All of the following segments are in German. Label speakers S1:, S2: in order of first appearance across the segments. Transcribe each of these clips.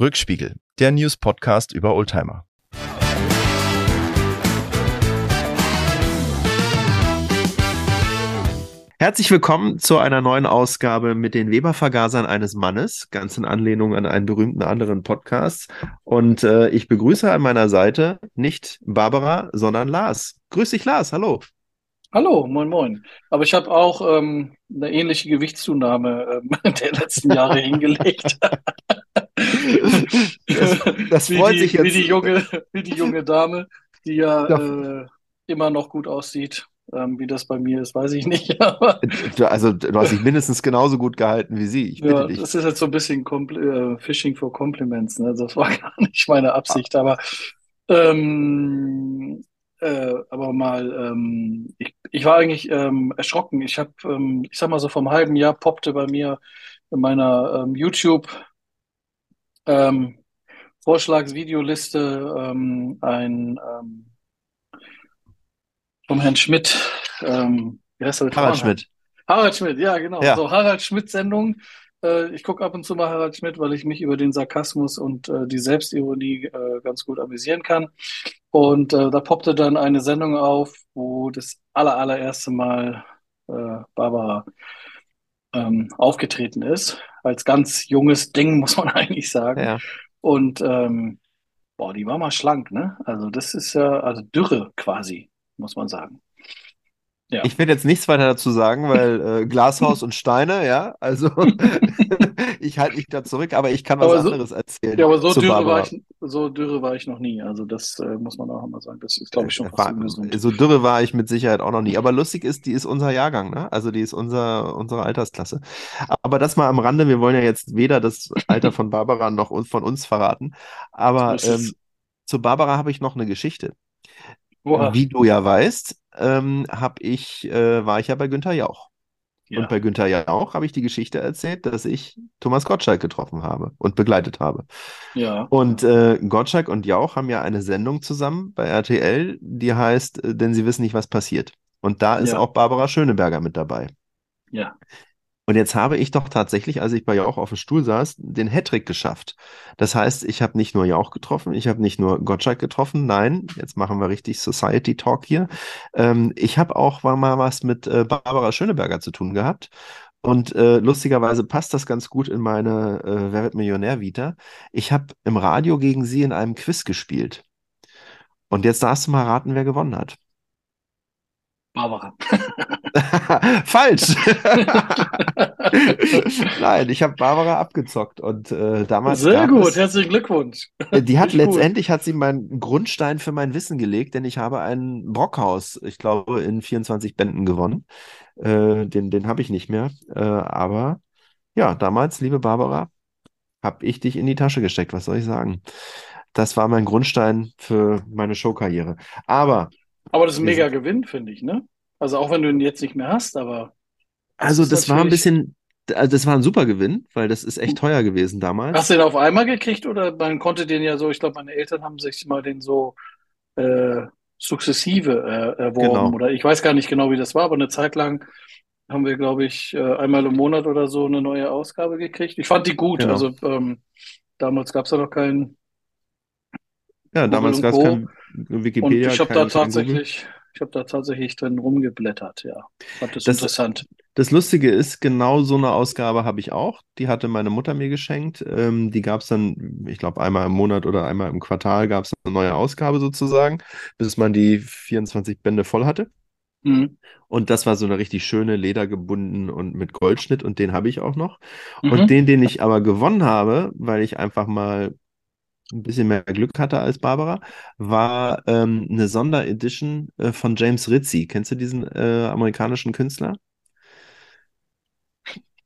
S1: Rückspiegel, der News-Podcast über Oldtimer. Herzlich willkommen zu einer neuen Ausgabe mit den Weber-Vergasern eines Mannes, ganz in Anlehnung an einen berühmten anderen Podcast. Und äh, ich begrüße an meiner Seite nicht Barbara, sondern Lars. Grüß dich, Lars. Hallo.
S2: Hallo, moin, moin. Aber ich habe auch ähm, eine ähnliche Gewichtszunahme ähm, der letzten Jahre hingelegt.
S1: Das, das freut
S2: wie
S1: sich
S2: die,
S1: jetzt.
S2: Wie die, junge, wie die junge Dame, die ja äh, immer noch gut aussieht. Ähm, wie das bei mir ist, weiß ich nicht.
S1: Also, du hast dich mindestens genauso gut gehalten wie sie. Ich bitte
S2: ja,
S1: dich.
S2: das ist jetzt so ein bisschen Compl äh, Fishing for Compliments. Ne? Das war gar nicht meine Absicht. Aber, ähm, äh, aber mal, ähm, ich, ich war eigentlich ähm, erschrocken. Ich habe, ähm, ich sag mal so, vom halben Jahr poppte bei mir in meiner ähm, YouTube ähm, Vorschlagsvideoliste ähm, ein ähm, vom Herrn Schmidt, ähm, wie heißt er mit
S1: Harald? Schmidt.
S2: Harald Schmidt, ja, genau.
S1: Ja.
S2: So Harald Schmidt-Sendung. Äh, ich gucke ab und zu mal Harald Schmidt, weil ich mich über den Sarkasmus und äh, die Selbstironie äh, ganz gut amüsieren kann. Und äh, da poppte dann eine Sendung auf, wo das aller, allererste Mal äh, Barbara ähm, aufgetreten ist. Als ganz junges Ding, muss man eigentlich sagen.
S1: Ja.
S2: Und ähm, boah, die war mal schlank, ne? Also das ist ja, also Dürre quasi, muss man sagen. Ja.
S1: Ich werde jetzt nichts weiter dazu sagen, weil äh, Glashaus und Steine, ja, also ich halte mich da zurück, aber ich kann was
S2: so-
S1: anderes erzählen.
S2: Ja, aber so dürre war ich, so dürre war ich noch nie. Also das äh, muss man auch immer sagen. Das ist, glaube ich, schon
S1: Äh, war, so dürre war ich mit Sicherheit auch noch nie. Aber lustig ist, die ist unser Jahrgang, ne? Also die ist unser, unsere Altersklasse. Aber das mal am Rande, wir wollen ja jetzt weder das Alter von Barbara noch von uns verraten. Aber ähm, zu Barbara habe ich noch eine Geschichte.
S2: Oha.
S1: Wie du ja weißt, ähm, hab ich, äh, war ich ja bei Günther Jauch.
S2: Ja.
S1: Und bei Günther Jauch habe ich die Geschichte erzählt, dass ich Thomas Gottschalk getroffen habe und begleitet habe.
S2: Ja.
S1: Und äh, Gottschalk und Jauch haben ja eine Sendung zusammen bei RTL, die heißt, äh, denn sie wissen nicht, was passiert. Und da ist
S2: Ja.
S1: auch Barbara Schöneberger mit dabei.
S2: Ja.
S1: Und jetzt habe ich doch tatsächlich, als ich bei Jauch auf dem Stuhl saß, den Hattrick geschafft. Das heißt, ich habe nicht nur Jauch getroffen, ich habe nicht nur Gottschalk getroffen, nein, jetzt machen wir richtig Society Talk hier. Ähm, ich habe auch mal was mit äh, Barbara Schöneberger zu tun gehabt. Und äh, lustigerweise passt das ganz gut in meine äh, Wer wird Millionär-Vita. Ich habe im Radio gegen sie in einem Quiz gespielt. Und jetzt darfst du mal raten, wer gewonnen hat.
S2: Barbara.
S1: Falsch. Nein, ich habe Barbara abgezockt und äh, damals
S2: Sehr gut.
S1: es,
S2: Herzlichen Glückwunsch.
S1: äh, die hat
S2: Richtig gut.
S1: letztendlich hat sie meinen Grundstein für mein Wissen gelegt, denn ich habe ein Brockhaus, ich glaube, in 24 Bänden gewonnen. Äh, den den habe ich nicht mehr. Äh, aber ja, damals, liebe Barbara, habe ich dich in die Tasche gesteckt. Was soll ich sagen? Das war mein Grundstein für meine Showkarriere. Aber
S2: Aber das ist ein mega Gewinn, finde ich, ne? Also auch wenn du ihn jetzt nicht mehr hast, aber
S1: also
S2: ist
S1: das war ein bisschen, also das war ein super Gewinn, weil das ist echt teuer gewesen damals.
S2: Hast du den auf einmal gekriegt oder man konnte den ja so, ich glaube, meine Eltern haben sich mal den so äh, sukzessive äh, erworben
S1: Genau.
S2: oder ich weiß gar nicht genau, wie das war, aber eine Zeit lang haben wir, glaube ich, äh, einmal im Monat oder so eine neue Ausgabe gekriegt. Ich fand die gut.
S1: Genau.
S2: Also ähm, damals gab es ja noch keinen
S1: Ja, damals
S2: und
S1: gab es kein
S2: und
S1: Wikipedia,
S2: ich habe da tatsächlich, ich habe da tatsächlich drin rumgeblättert, ja. Fand das
S1: Das-
S2: interessant.
S1: Das Lustige ist, genau so eine Ausgabe habe ich auch. Die hatte meine Mutter mir geschenkt. Ähm, die gab es dann, ich glaube, einmal im Monat oder einmal im Quartal gab es eine neue Ausgabe sozusagen, bis man die 24 Bände voll hatte.
S2: Mhm.
S1: Und das war so eine richtig schöne, ledergebunden und mit Goldschnitt und den habe ich auch noch.
S2: Mhm.
S1: Und den, den ich aber gewonnen habe, weil ich einfach mal ein bisschen mehr Glück hatte als Barbara, war ähm, eine Sonderedition äh, von James Ritchie. Kennst du diesen äh, amerikanischen Künstler?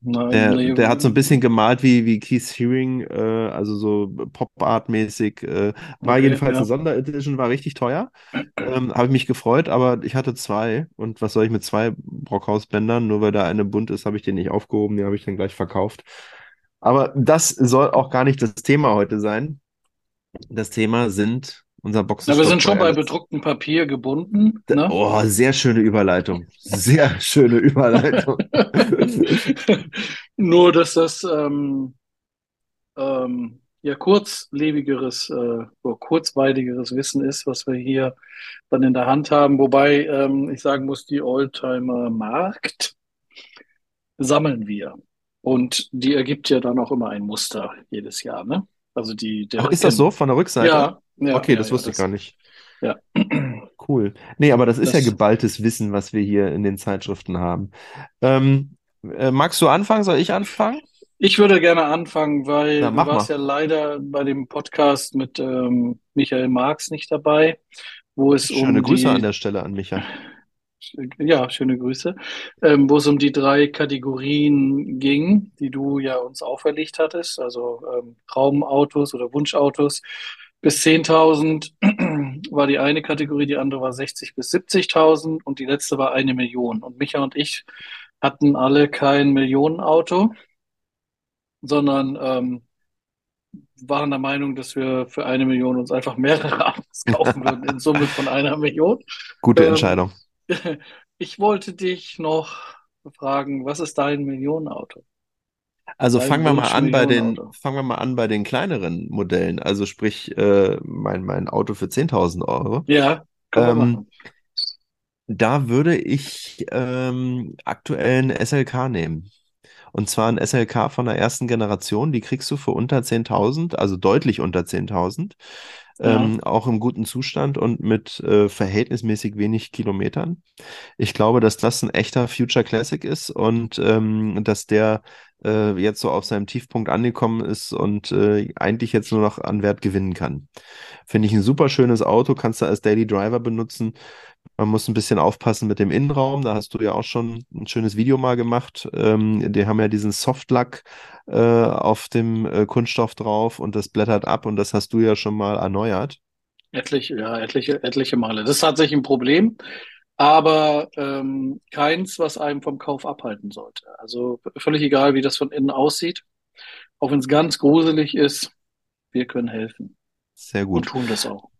S2: Nein,
S1: Der,
S2: nee,
S1: der hat so ein bisschen gemalt wie, wie Keith Haring, äh, also so Pop-Art-mäßig. Äh, war
S2: Okay,
S1: jedenfalls
S2: ja.
S1: eine Sonderedition, war richtig teuer. Ähm, habe ich mich gefreut, aber ich hatte zwei. Und was soll ich mit zwei Brockhaus-Bändern? Nur weil da eine bunt ist, habe ich den nicht aufgehoben, den habe ich dann gleich verkauft. Aber das soll auch gar nicht das Thema heute sein. Das Thema sind unser
S2: Ja, wir sind schon bei bedrucktem Papier gebunden. Ne?
S1: Oh, sehr schöne Überleitung. Sehr schöne Überleitung.
S2: Nur, dass das ähm, ähm, ja kurzlebigeres, äh, kurzweiligeres Wissen ist, was wir hier dann in der Hand haben. Wobei ähm, ich sagen muss, die Oldtimer Markt sammeln wir. Und die ergibt ja dann auch immer ein Muster jedes Jahr, ne? Also die, der
S1: Ach, ist das so von der Rückseite?
S2: Ja, ja,
S1: Okay,
S2: ja,
S1: das
S2: ja,
S1: wusste ich
S2: das,
S1: gar nicht.
S2: ja.
S1: Cool. Nee, aber das ist ja
S2: Das,
S1: geballtes Wissen, was wir hier in den Zeitschriften haben. Ähm, äh, magst du anfangen? Soll ich anfangen?
S2: ich würde gerne anfangen,
S1: Na,
S2: weil du
S1: mach
S2: warst
S1: mal.
S2: ja leider bei dem Podcast mit ähm, Michael Marx nicht dabei, wo es
S1: Schöne
S2: um
S1: Grüße an
S2: die
S1: der Stelle an Micha.
S2: Ja, schöne Grüße. Ähm, wo es um die drei Kategorien ging, die du ja uns auferlegt hattest, also ähm, Traumautos oder Wunschautos bis 10.000 war die eine Kategorie, die andere war 60 bis 70.000 und die letzte war eine Million. Und Micha und ich hatten alle kein Millionenauto, sondern ähm, waren der Meinung, dass wir für eine Million uns einfach mehrere Autos kaufen würden in Summe von einer Million.
S1: Gute
S2: Ähm,
S1: Entscheidung.
S2: Ich wollte dich noch fragen, was ist dein Millionenauto?
S1: Also
S2: Dein
S1: fangen wir mal an bei den, fangen wir mal an bei den kleineren Modellen. Also sprich, äh, mein, mein Auto für 10.000 Euro.
S2: Ja,
S1: Ähm, da würde ich ähm, aktuell einen SLK nehmen. Und zwar ein SLK von der ersten Generation. Die kriegst du für unter 10.000, also deutlich unter 10.000.
S2: Ja,
S1: Ähm, auch im guten Zustand und mit äh, verhältnismäßig wenig Kilometern. Ich glaube, dass das ein echter Future Classic ist und ähm, dass der äh, jetzt so auf seinem Tiefpunkt angekommen ist und äh, eigentlich jetzt nur noch an Wert gewinnen kann. Finde ich ein super schönes Auto, kannst du als Daily Driver benutzen. Man muss ein bisschen aufpassen mit dem Innenraum. Da hast du ja auch schon ein schönes Video mal gemacht. Ähm, die haben ja diesen Softlack äh, auf dem äh, Kunststoff drauf und das blättert ab und das hast du ja schon mal erneuert.
S2: etliche, ja, etliche, etliche Male. Das ist tatsächlich ein Problem, aber ähm, keins, was einem vom Kauf abhalten sollte. Also völlig egal, wie das von innen aussieht, auch wenn es ganz gruselig ist, wir können helfen
S1: Sehr
S2: und
S1: gut.
S2: tun das auch.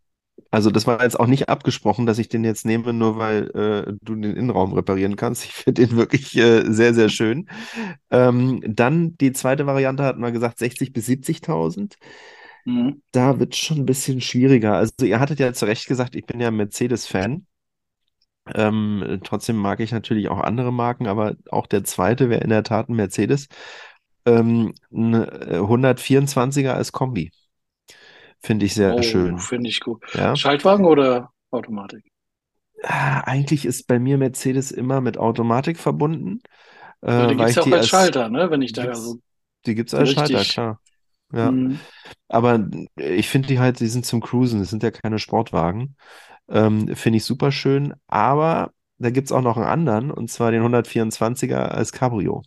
S1: Also das war jetzt auch nicht abgesprochen, dass ich den jetzt nehme, nur weil äh, du den Innenraum reparieren kannst. Ich finde den wirklich äh, sehr, sehr schön. Ähm, dann die zweite Variante hatten wir gesagt 60 bis 70.000.
S2: Mhm.
S1: Da wird es schon ein bisschen schwieriger. Also ihr hattet ja zu Recht gesagt, ich bin ja Mercedes-Fan. Ähm, trotzdem mag ich natürlich auch andere Marken, aber auch der zweite wäre in der Tat ein Mercedes. Ähm, ein äh, 124er als Kombi. Finde ich sehr
S2: Oh,
S1: schön.
S2: finde ich gut.
S1: Ja.
S2: Schaltwagen oder Automatik?
S1: Ah, Eigentlich ist bei mir Mercedes immer mit Automatik verbunden, äh,
S2: Ja, die gibt's
S1: ich
S2: ja auch als Schalter, ne? Wenn ich da
S1: gibt's,
S2: also
S1: die gibt's
S2: die
S1: als Schalter,
S2: richtig.
S1: klar. Ja.
S2: Mhm.
S1: Aber ich finde die halt, die sind zum Cruisen, das sind ja keine Sportwagen. Ähm, finde ich super schön. Aber da gibt's auch noch einen anderen, und zwar den 124er als Cabrio.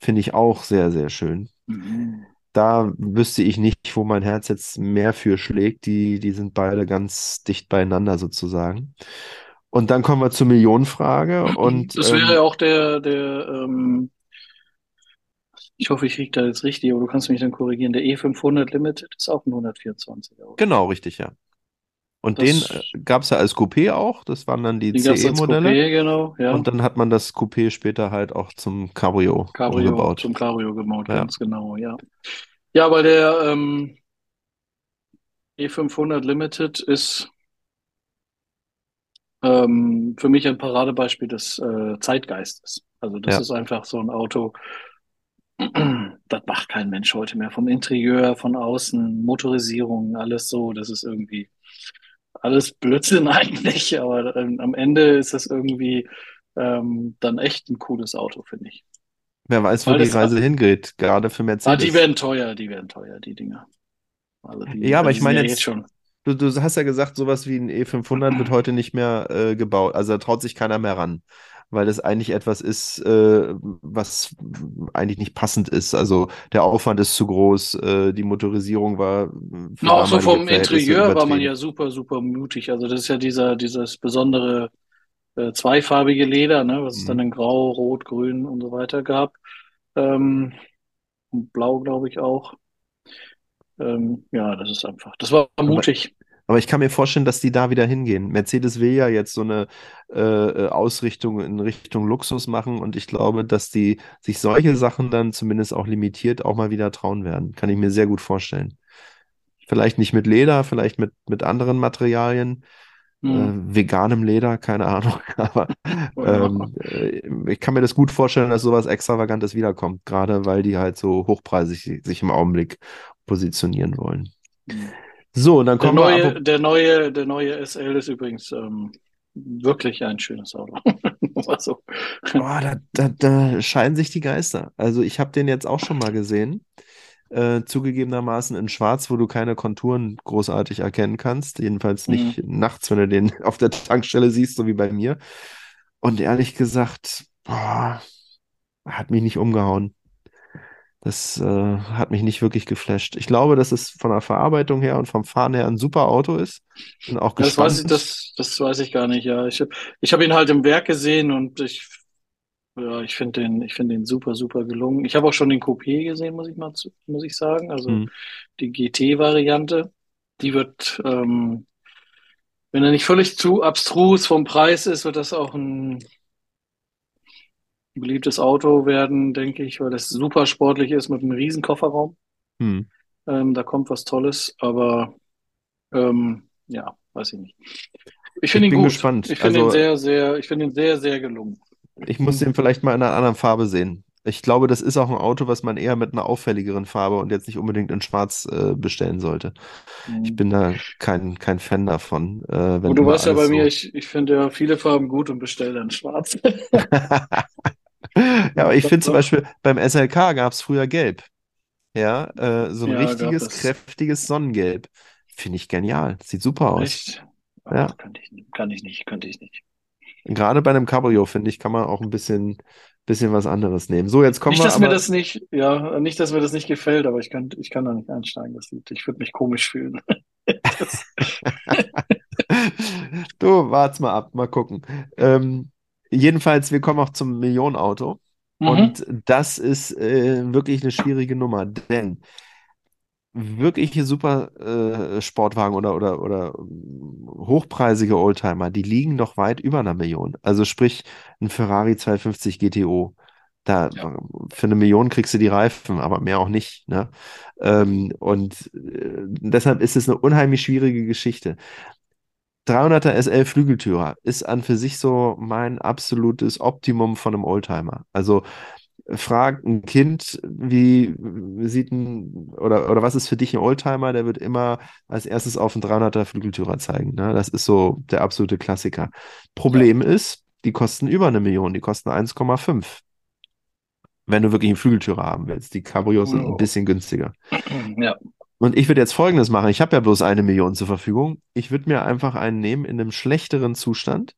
S1: Finde ich auch sehr, sehr schön.
S2: Mhm.
S1: Da wüsste ich nicht, wo mein Herz jetzt mehr für schlägt. Die, die sind beide ganz dicht beieinander sozusagen. Und dann kommen wir zur Millionenfrage. Und
S2: Das wäre
S1: ähm,
S2: auch der, der, ähm, ich hoffe, ich kriege da jetzt richtig, aber du kannst mich dann korrigieren. Der E500 Limited ist auch ein 124er, oder?
S1: genau, richtig, ja. Und den
S2: Das,
S1: äh, gab es ja als Coupé auch. Das waren dann die
S2: die
S1: CE-Modelle.
S2: Genau, ja.
S1: Und dann hat man das Coupé später halt auch zum Cabrio
S2: Cabrio
S1: umgebaut.
S2: zum Cabrio gebaut,
S1: Ja.
S2: ganz genau, ja. Ja, weil der ähm, E500 Limited ist ähm, für mich ein Paradebeispiel des äh, Zeitgeistes. Also das
S1: Ja.
S2: ist einfach so ein Auto, das macht kein Mensch heute mehr. Vom Interieur, von außen, Motorisierung, alles so. Das ist irgendwie alles Blödsinn eigentlich, aber ähm, am Ende ist das irgendwie ähm, dann echt ein cooles Auto, finde ich.
S1: Wer weiß, wo die Reise hingeht, gerade für
S2: ah, die
S1: Mercedes.
S2: werden teuer, die werden teuer, die Dinger. Also die,
S1: Ja, aber ich
S2: sind ja
S1: meine
S2: jetzt
S1: jetzt,
S2: schon.
S1: du, du hast ja gesagt, sowas wie ein E500 wird heute nicht mehr äh, gebaut. Also da traut sich keiner mehr ran, weil das eigentlich etwas ist, äh, was eigentlich nicht passend ist. Also der Aufwand ist zu groß, äh, die Motorisierung war
S2: auch so vom Interieur war man ja super, super mutig. Also das ist ja dieser, dieses besondere äh, zweifarbige Leder, ne, was es dann
S1: Mhm.
S2: in Grau, Rot, Grün und so weiter gab. Ähm, und Blau, glaube ich, auch. Ähm, ja, das ist einfach, das war mutig.
S1: Aber ich kann mir vorstellen, dass die da wieder hingehen. Mercedes will ja jetzt so eine äh, äh, Ausrichtung in Richtung Luxus machen und ich glaube, dass die sich solche Sachen dann zumindest auch limitiert auch mal wieder trauen werden. Kann ich mir sehr gut vorstellen. Vielleicht nicht mit Leder, vielleicht mit, mit anderen Materialien, äh,
S2: Hm.
S1: veganem Leder, keine Ahnung. Aber ähm, äh, ich kann mir das gut vorstellen, dass sowas Extravagantes wiederkommt, gerade weil die halt so hochpreisig sich im Augenblick positionieren wollen. So, und dann
S2: Der
S1: kommen wir
S2: neue,
S1: aber,
S2: der neue, der neue SL ist übrigens ähm, wirklich ein schönes Auto. Also,
S1: oh, da, da, da scheiden sich die Geister. Also ich habe den jetzt auch schon mal gesehen. Äh, zugegebenermaßen in Schwarz, wo du keine Konturen großartig erkennen kannst. Jedenfalls nicht
S2: hm.
S1: nachts, wenn du den auf der Tankstelle siehst, so wie bei mir. Und ehrlich gesagt, boah, hat mich nicht umgehauen. Das äh, hat mich nicht wirklich geflasht. Ich glaube, dass es von der Verarbeitung her und vom Fahren her ein super Auto ist. Bin auch
S2: Das weiß ich, das, das weiß ich gar nicht, ja. Ich, ich habe ihn halt im Werk gesehen und ich, ja, ich finde den, ich finde den super, super gelungen. Ich habe auch schon den Coupé gesehen, muss ich mal, zu- muss ich sagen. Also
S1: Hm.
S2: die GT-Variante. Die wird, ähm, wenn er nicht völlig zu abstrus vom Preis ist, wird das auch ein beliebtes Auto werden, denke ich, weil das super sportlich ist mit einem riesen Kofferraum.
S1: Hm.
S2: Ähm, da kommt was Tolles, aber ähm, ja, weiß ich nicht. Ich finde ihn
S1: bin
S2: gut.
S1: gespannt.
S2: Ich finde ihn
S1: Also
S2: sehr, sehr, ich finde ihn sehr, sehr gelungen.
S1: Ich muss den vielleicht mal in einer anderen Farbe sehen. Ich glaube, das ist auch ein Auto, was man eher mit einer auffälligeren Farbe und jetzt nicht unbedingt in Schwarz äh, bestellen sollte. Ich
S2: Mhm.
S1: bin da kein, kein Fan davon, äh, wenn
S2: du weißt ja bei
S1: alles
S2: mir,
S1: so.
S2: ich, ich finde ja viele Farben gut und bestelle dann schwarz.
S1: Ja, aber ich finde zum. Beispiel beim SLK gab es früher Gelb. Ja, äh, so ein
S2: Ja,
S1: richtiges,
S2: es.
S1: kräftiges Sonnengelb. Finde ich genial. Sieht super aus.
S2: Echt?
S1: Ja.
S2: Könnte ich, kann ich nicht, könnte ich nicht.
S1: Gerade bei einem Cabrio, finde ich, kann man auch ein bisschen, bisschen was anderes nehmen. So, jetzt kommen
S2: Nicht,
S1: wir
S2: dass mir
S1: aber.
S2: das nicht, ja, nicht, dass mir das nicht gefällt, aber ich kann, ich kann da nicht einsteigen. Das sieht, ich würde mich komisch fühlen.
S1: Du, wart's mal ab, mal gucken. Ähm, jedenfalls, wir kommen auch zum Millionenauto.
S2: mhm.
S1: Und das ist äh, wirklich eine schwierige Nummer, denn wirkliche super äh, Sportwagen oder, oder, oder hochpreisige Oldtimer, die liegen noch weit über einer Million. Also sprich, ein Ferrari 250 GTO. Da
S2: Ja.
S1: für eine Million kriegst du die Reifen, aber mehr auch nicht. Ne? Ähm, und äh, deshalb ist es eine unheimlich schwierige Geschichte. 300er SL Flügeltürer ist an für sich so mein absolutes Optimum von einem Oldtimer. Also frag ein Kind, wie sieht ein, oder, oder was ist für dich ein Oldtimer, der wird immer als erstes auf einen 300er Flügeltürer zeigen. Ne? Das ist so der absolute Klassiker. Problem ist, die kosten über eine Million, die kosten 1,5. Wenn du wirklich einen Flügeltürer haben willst. Die Cabrios sind ein
S2: Oh.
S1: bisschen günstiger.
S2: Ja.
S1: Und ich würde jetzt Folgendes machen. Ich habe ja bloß eine Million zur Verfügung. Ich würde mir einfach einen nehmen in einem schlechteren Zustand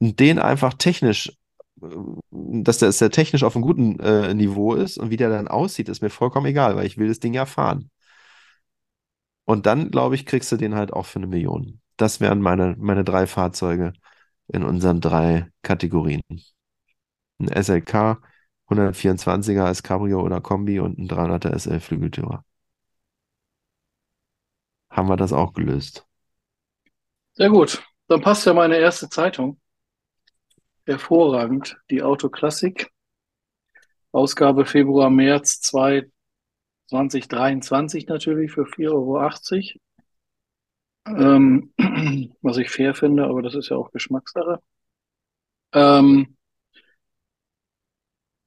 S1: den einfach technisch, dass der, dass der technisch auf einem guten äh, Niveau ist und wie der dann aussieht, ist mir vollkommen egal, weil ich will das Ding ja fahren. Und dann, glaube ich, kriegst du den halt auch für eine Million. Das wären meine, meine drei Fahrzeuge in unseren drei Kategorien. Ein SLK, 124er als Cabrio oder Kombi und ein 300er SL Flügeltürer. Haben wir das auch gelöst?
S2: Sehr gut. Dann passt ja meine erste Zeitung. Hervorragend. Die Autoklassik. Ausgabe Februar, März 2, 2023 natürlich für 4,80 Euro. Ähm, was ich fair finde, aber das ist ja auch Geschmackssache. Ähm,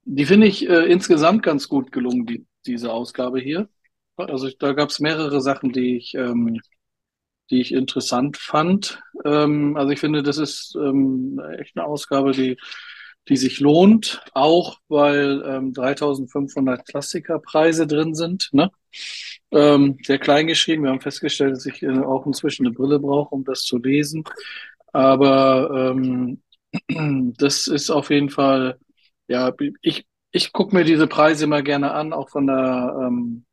S2: die finde ich äh, insgesamt ganz gut gelungen, die, diese Ausgabe hier. Also da gab es mehrere Sachen, die ich, ähm, die ich interessant fand. Ähm, also ich finde, das ist ähm, echt eine Ausgabe, die, die sich lohnt, auch weil ähm, 3500 Klassikerpreise drin sind. Ne? Ähm, sehr klein geschrieben. Wir haben festgestellt, dass ich äh, auch inzwischen eine Brille brauche, um das zu lesen. Aber ähm, das ist auf jeden Fall, ja, ich, ich gucke mir diese Preise immer gerne an, auch von der, ähm,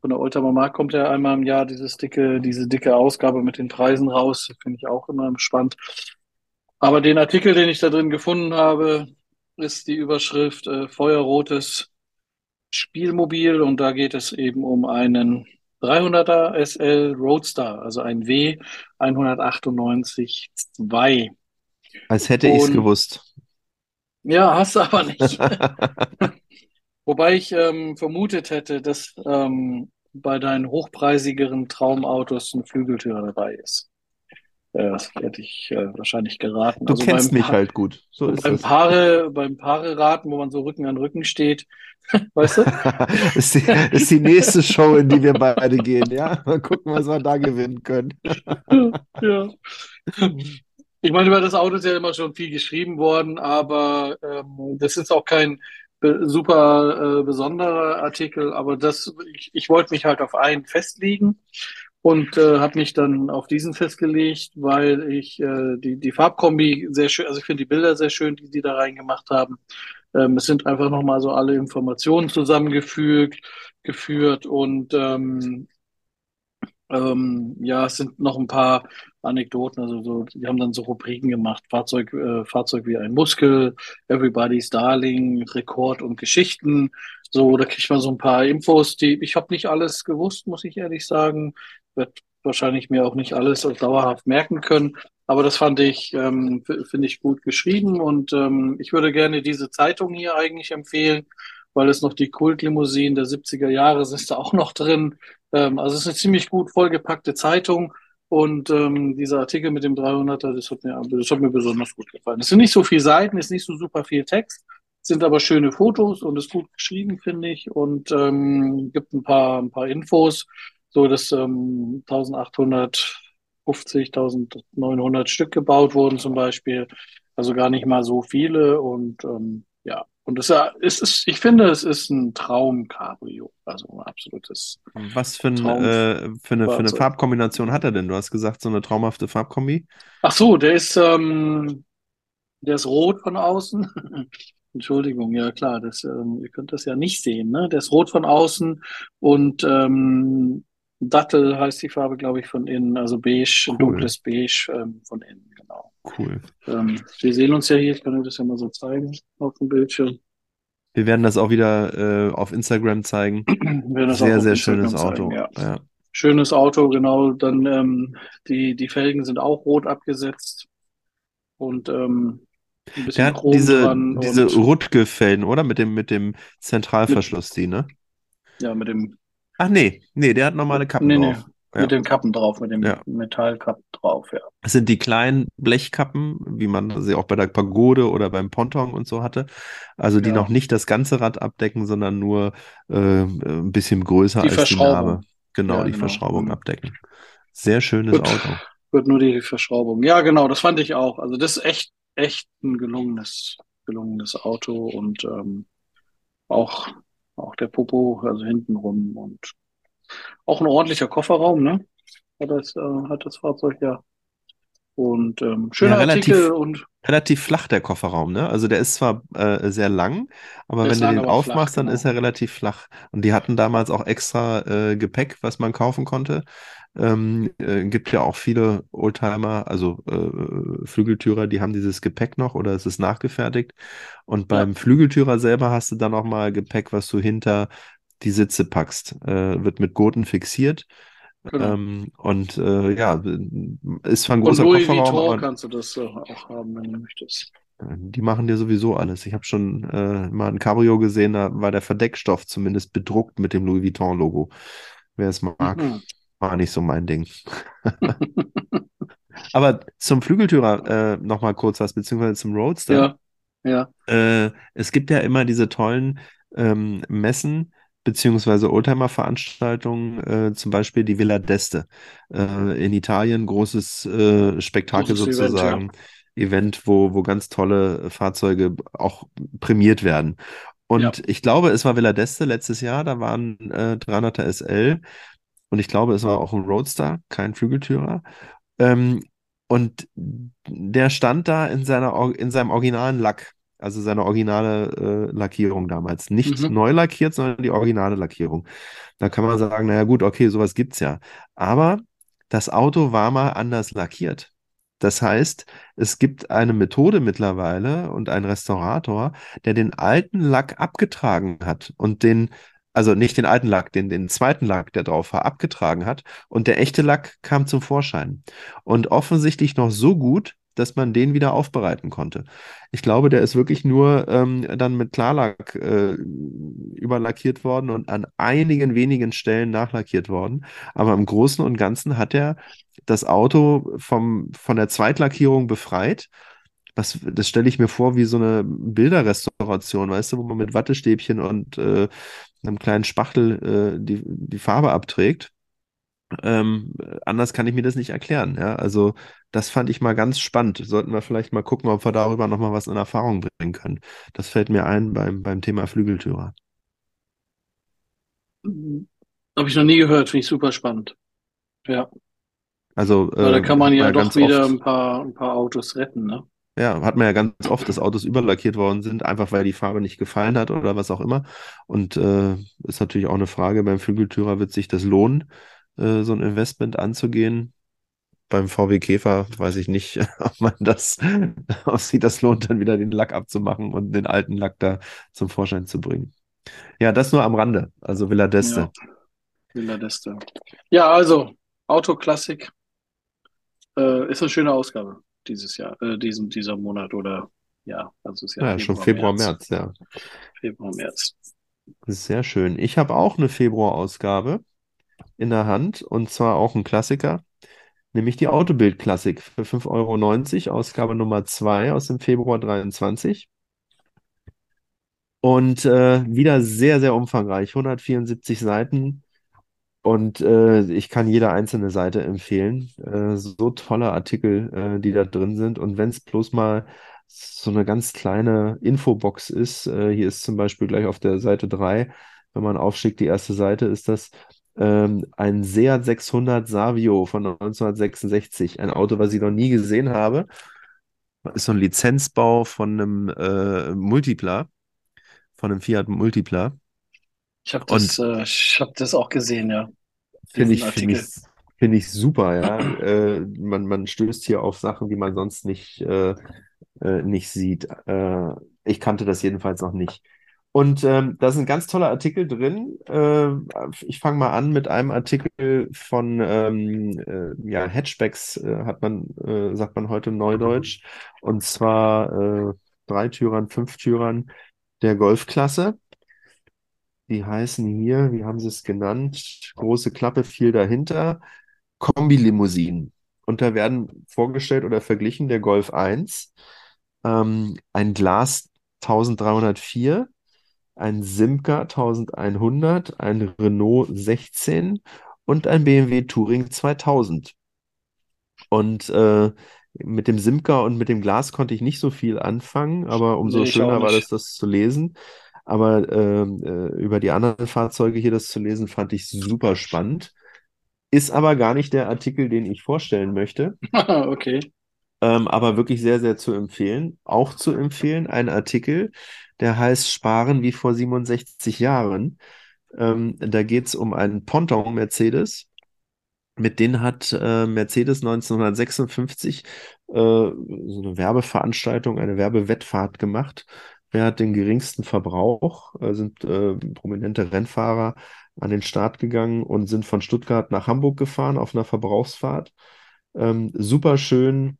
S2: von der Oldtimer Markt kommt ja einmal im Jahr dieses dicke, diese dicke Ausgabe mit den Preisen raus. Finde ich auch immer spannend. Aber den Artikel, den ich da drin gefunden habe, ist die Überschrift äh, Feuerrotes Spielmobil und da geht es eben um einen 300er SL Roadster, also ein W 198 2.
S1: Als hätte ich es gewusst.
S2: ja, hast du aber nicht. Wobei ich ähm, vermutet hätte, dass ähm, bei deinen hochpreisigeren Traumautos ein Flügeltürer dabei ist. Äh, das hätte ich äh, wahrscheinlich geraten.
S1: Du also kennst mich pa halt gut.
S2: So ist beim das. Paare, beim Paare-Raten, wo man so Rücken an Rücken steht, weißt du?
S1: ist, die, ist die nächste Show, in die wir beide gehen, ja? Mal gucken, was wir da gewinnen können.
S2: ja. Ich meine, über das Auto ist ja immer schon viel geschrieben worden, aber ähm, das ist auch kein super äh, besonderer Artikel, aber das, ich, ich wollte mich halt auf einen festlegen und äh, habe mich dann auf diesen festgelegt, weil ich äh, die, die Farbkombi sehr schön, also ich finde die Bilder sehr schön, die die da reingemacht haben. Ähm, es sind einfach nochmal so alle Informationen zusammengefügt, geführt und ähm, ähm, ja, es sind noch ein paar Anekdoten, also so, die haben dann so Rubriken gemacht, Fahrzeug, äh, Fahrzeug wie ein Muskel, Everybody's Darling, Rekord und Geschichten. So, da kriegt man so ein paar Infos, die ich habe nicht alles gewusst, muss ich ehrlich sagen. Wird wahrscheinlich mir auch nicht alles dauerhaft merken können. Aber das fand ich, ähm, finde ich gut geschrieben und ähm, ich würde gerne diese Zeitung hier eigentlich empfehlen, weil es noch die Kultlimousinen der 70er Jahre ist da auch noch drin. Ähm, also es ist eine ziemlich gut vollgepackte Zeitung und ähm, dieser Artikel mit dem 300er, das hat, mir, das hat mir besonders gut gefallen. Es sind nicht so viele Seiten, ist nicht so super viel Text, sind aber schöne Fotos und ist gut geschrieben, finde ich, und ähm, gibt ein paar, ein paar Infos, so dass ähm, 1850, 1900 Stück gebaut wurden zum Beispiel, also gar nicht mal so viele und ähm, ja, und es, es ist, ich finde, es ist ein Traum-Cabrio. Also ein absolutes.
S1: Was für, ein, äh, für, eine, für eine Farbkombination hat er denn? Du hast gesagt, so eine traumhafte Farbkombi.
S2: Ach so, der ist, ähm, der ist rot von außen. Entschuldigung, ja klar, das, ähm, ihr könnt das ja nicht sehen, ne? Der ist rot von außen und ähm, Dattel heißt die Farbe, glaube ich, von innen, also beige, cool. dunkles Beige ähm, von innen.
S1: Cool.
S2: Ähm, wir sehen uns ja hier, ich kann euch das ja mal so zeigen auf dem Bildschirm.
S1: Wir werden das auch wieder äh, auf Instagram zeigen. sehr, sehr schönes Auto. ja. Ja.
S2: Schönes Auto, genau. Dann ähm, die, die Felgen sind auch rot abgesetzt. Und ähm,
S1: ein bisschen Der Chrom diese, diese Rutge-Felgen, oder? Mit dem, mit dem Zentralverschluss, mit, die, ne?
S2: Ja, mit dem.
S1: Ach nee, nee, der hat normale Kappen nee, drauf. Nee.
S2: Ja. Mit den Kappen drauf, mit dem ja. Metallkappen drauf, ja.
S1: Das sind die kleinen Blechkappen, wie man sie auch bei der Pagode oder beim Ponton und so hatte. Also die ja. noch nicht das ganze Rad abdecken, sondern nur äh, ein bisschen größer die als die Narbe. Genau, die genau. Verschraubung mhm. abdecken. Sehr schönes Gut. Auto.
S2: Wird nur die Verschraubung. Ja, genau, das fand ich auch. Also das ist echt, echt ein gelungenes, gelungenes Auto und ähm, auch, auch der Popo, also hintenrum und auch ein ordentlicher Kofferraum, ne? Hat das, äh, hat das Fahrzeug ja. Und ähm, schöner ja, relativ, Artikel und.
S1: Relativ flach, der Kofferraum, ne? Also der ist zwar äh, sehr lang, aber wenn du den aufmachst, flach, dann genau. ist er relativ flach. Und die hatten damals auch extra äh, Gepäck, was man kaufen konnte. Ähm, äh, gibt ja auch viele Oldtimer, also äh, Flügeltürer, die haben dieses Gepäck noch oder es ist nachgefertigt. Und beim ja. Flügeltürer selber hast du dann auch mal Gepäck, was du hinter die Sitze packst. Äh, wird mit Gurten fixiert. Genau. Ähm, und äh, ja, ist zwar ein großer und Louis Kofferraum.
S2: Vuitton aber, kannst du das äh, auch haben, wenn du möchtest.
S1: Die machen dir sowieso alles. Ich habe schon äh, mal ein Cabrio gesehen, da war der Verdeckstoff zumindest bedruckt mit dem Louis Vuitton-Logo. Wer es mag, mhm. war nicht so mein Ding. aber zum Flügeltürer äh, nochmal kurz was, beziehungsweise zum Roadster.
S2: Ja,
S1: ja. Äh, es gibt ja immer diese tollen ähm, Messen, beziehungsweise Oldtimer-Veranstaltungen, äh, zum Beispiel die Villa d'Este äh, in Italien, großes äh, Spektakel großes sozusagen, Event, ja. Event, wo, wo ganz tolle Fahrzeuge auch prämiert werden. Und ja. ich glaube, es war Villa d'Este letztes Jahr, da waren äh, 300er SL und ich glaube, es war auch ein Roadster, kein Flügeltürer. Ähm, und der stand da in, seiner, in seinem originalen Lack. Also seine originale äh, Lackierung damals. Nicht mhm. neu lackiert, sondern die originale Lackierung. Da kann man sagen, naja gut, okay, sowas gibt's ja. Aber das Auto war mal anders lackiert. Das heißt, es gibt eine Methode mittlerweile und einen Restaurator, der den alten Lack abgetragen hat und den, also nicht den alten Lack, den, den zweiten Lack, der drauf war, abgetragen hat und der echte Lack kam zum Vorschein. Und offensichtlich noch so gut, dass man den wieder aufbereiten konnte. Ich glaube, der ist wirklich nur ähm, dann mit Klarlack äh, überlackiert worden und an einigen wenigen Stellen nachlackiert worden. Aber im Großen und Ganzen hat er das Auto vom, von der Zweitlackierung befreit. Was, das stelle ich mir vor wie so eine Bilderrestauration, weißt du, wo man mit Wattestäbchen und äh, einem kleinen Spachtel äh, die, die Farbe abträgt. Ähm, anders kann ich mir das nicht erklären. Ja? Also das fand ich mal ganz spannend. Sollten wir vielleicht mal gucken, ob wir darüber noch mal was in Erfahrung bringen können. Das fällt mir ein beim, beim Thema Flügeltürer.
S2: Habe ich noch nie gehört, finde ich super spannend. Ja.
S1: Also
S2: Aber da
S1: äh,
S2: kann man ja doch wieder
S1: oft,
S2: ein paar, ein paar Autos retten, ne?
S1: ja, hat man ja ganz oft, dass Autos überlackiert worden sind, einfach weil die Farbe nicht gefallen hat oder was auch immer. Und äh, ist natürlich auch eine Frage, beim Flügeltürer wird sich das lohnen, äh, so ein Investment anzugehen. Beim VW Käfer weiß ich nicht, ob man das, ob sich das lohnt, dann wieder den Lack abzumachen und den alten Lack da zum Vorschein zu bringen. Ja, das nur am Rande, also Villa d'Este.
S2: Ja, Villa d'Este. Ja, also, Autoklassik äh, ist eine schöne Ausgabe dieses Jahr, äh, diesen, dieser Monat oder ja, also ist ja
S1: Ja, schon
S2: Februar,
S1: Februar,
S2: März.
S1: März, ja.
S2: Februar, März.
S1: Sehr schön. Ich habe auch eine Februarausgabe in der Hand und zwar auch ein Klassiker, nämlich die Autobild-Klassik für 5,90 Euro, Ausgabe Nummer 2 aus dem Februar 23. Und äh, wieder sehr, sehr umfangreich, 174 Seiten. Und äh, ich kann jede einzelne Seite empfehlen. Äh, so tolle Artikel, äh, die da drin sind. Und wenn es bloß mal so eine ganz kleine Infobox ist, äh, hier ist zum Beispiel gleich auf der Seite 3, wenn man aufschickt, die erste Seite, ist das ähm, ein Seat 600 Savio von 1966. Ein Auto, was ich noch nie gesehen habe. Ist so ein Lizenzbau von einem äh, Multipla, von einem Fiat Multipla.
S2: Ich habe das, äh, ich hab das auch gesehen, ja,
S1: Finde ich, finde ich, finde ich super, ja. Äh, man, man stößt hier auf Sachen, die man sonst nicht, äh, äh, nicht sieht. Äh, ich kannte das jedenfalls noch nicht. Und ähm, da sind ganz tolle Artikel drin. Äh, ich fange mal an mit einem Artikel von ähm, äh, ja, Hatchbacks, äh, hat man, äh, sagt man heute Neudeutsch. Und zwar äh, Dreitürern, Fünftürern der Golfklasse. Die heißen hier, wie haben sie es genannt? Große Klappe, viel dahinter. Kombilimousinen. Und da werden vorgestellt oder verglichen der Golf 1, ähm, ein Glas 1304, ein Simca 1100, ein Renault 16 und ein BMW Touring 2000. Und äh, mit dem Simca und mit dem Glas konnte ich nicht so viel anfangen, aber umso
S2: Nee,
S1: schöner war das, das zu lesen. Aber ähm, äh, über die anderen Fahrzeuge hier das zu lesen, fand ich super spannend. Ist aber gar nicht der Artikel, den ich vorstellen möchte,
S2: Okay.
S1: Ähm, aber wirklich sehr, sehr zu empfehlen. Auch zu empfehlen, ein Artikel, der heißt Sparen wie vor 67 Jahren. Ähm, da geht es um einen Ponton Mercedes. Mit denen hat äh, Mercedes 1956 äh, so eine Werbeveranstaltung, eine Werbewettfahrt gemacht. Wer hat den geringsten Verbrauch? Äh, sind äh, prominente Rennfahrer an den Start gegangen und sind von Stuttgart nach Hamburg gefahren auf einer Verbrauchsfahrt. Ähm, super schön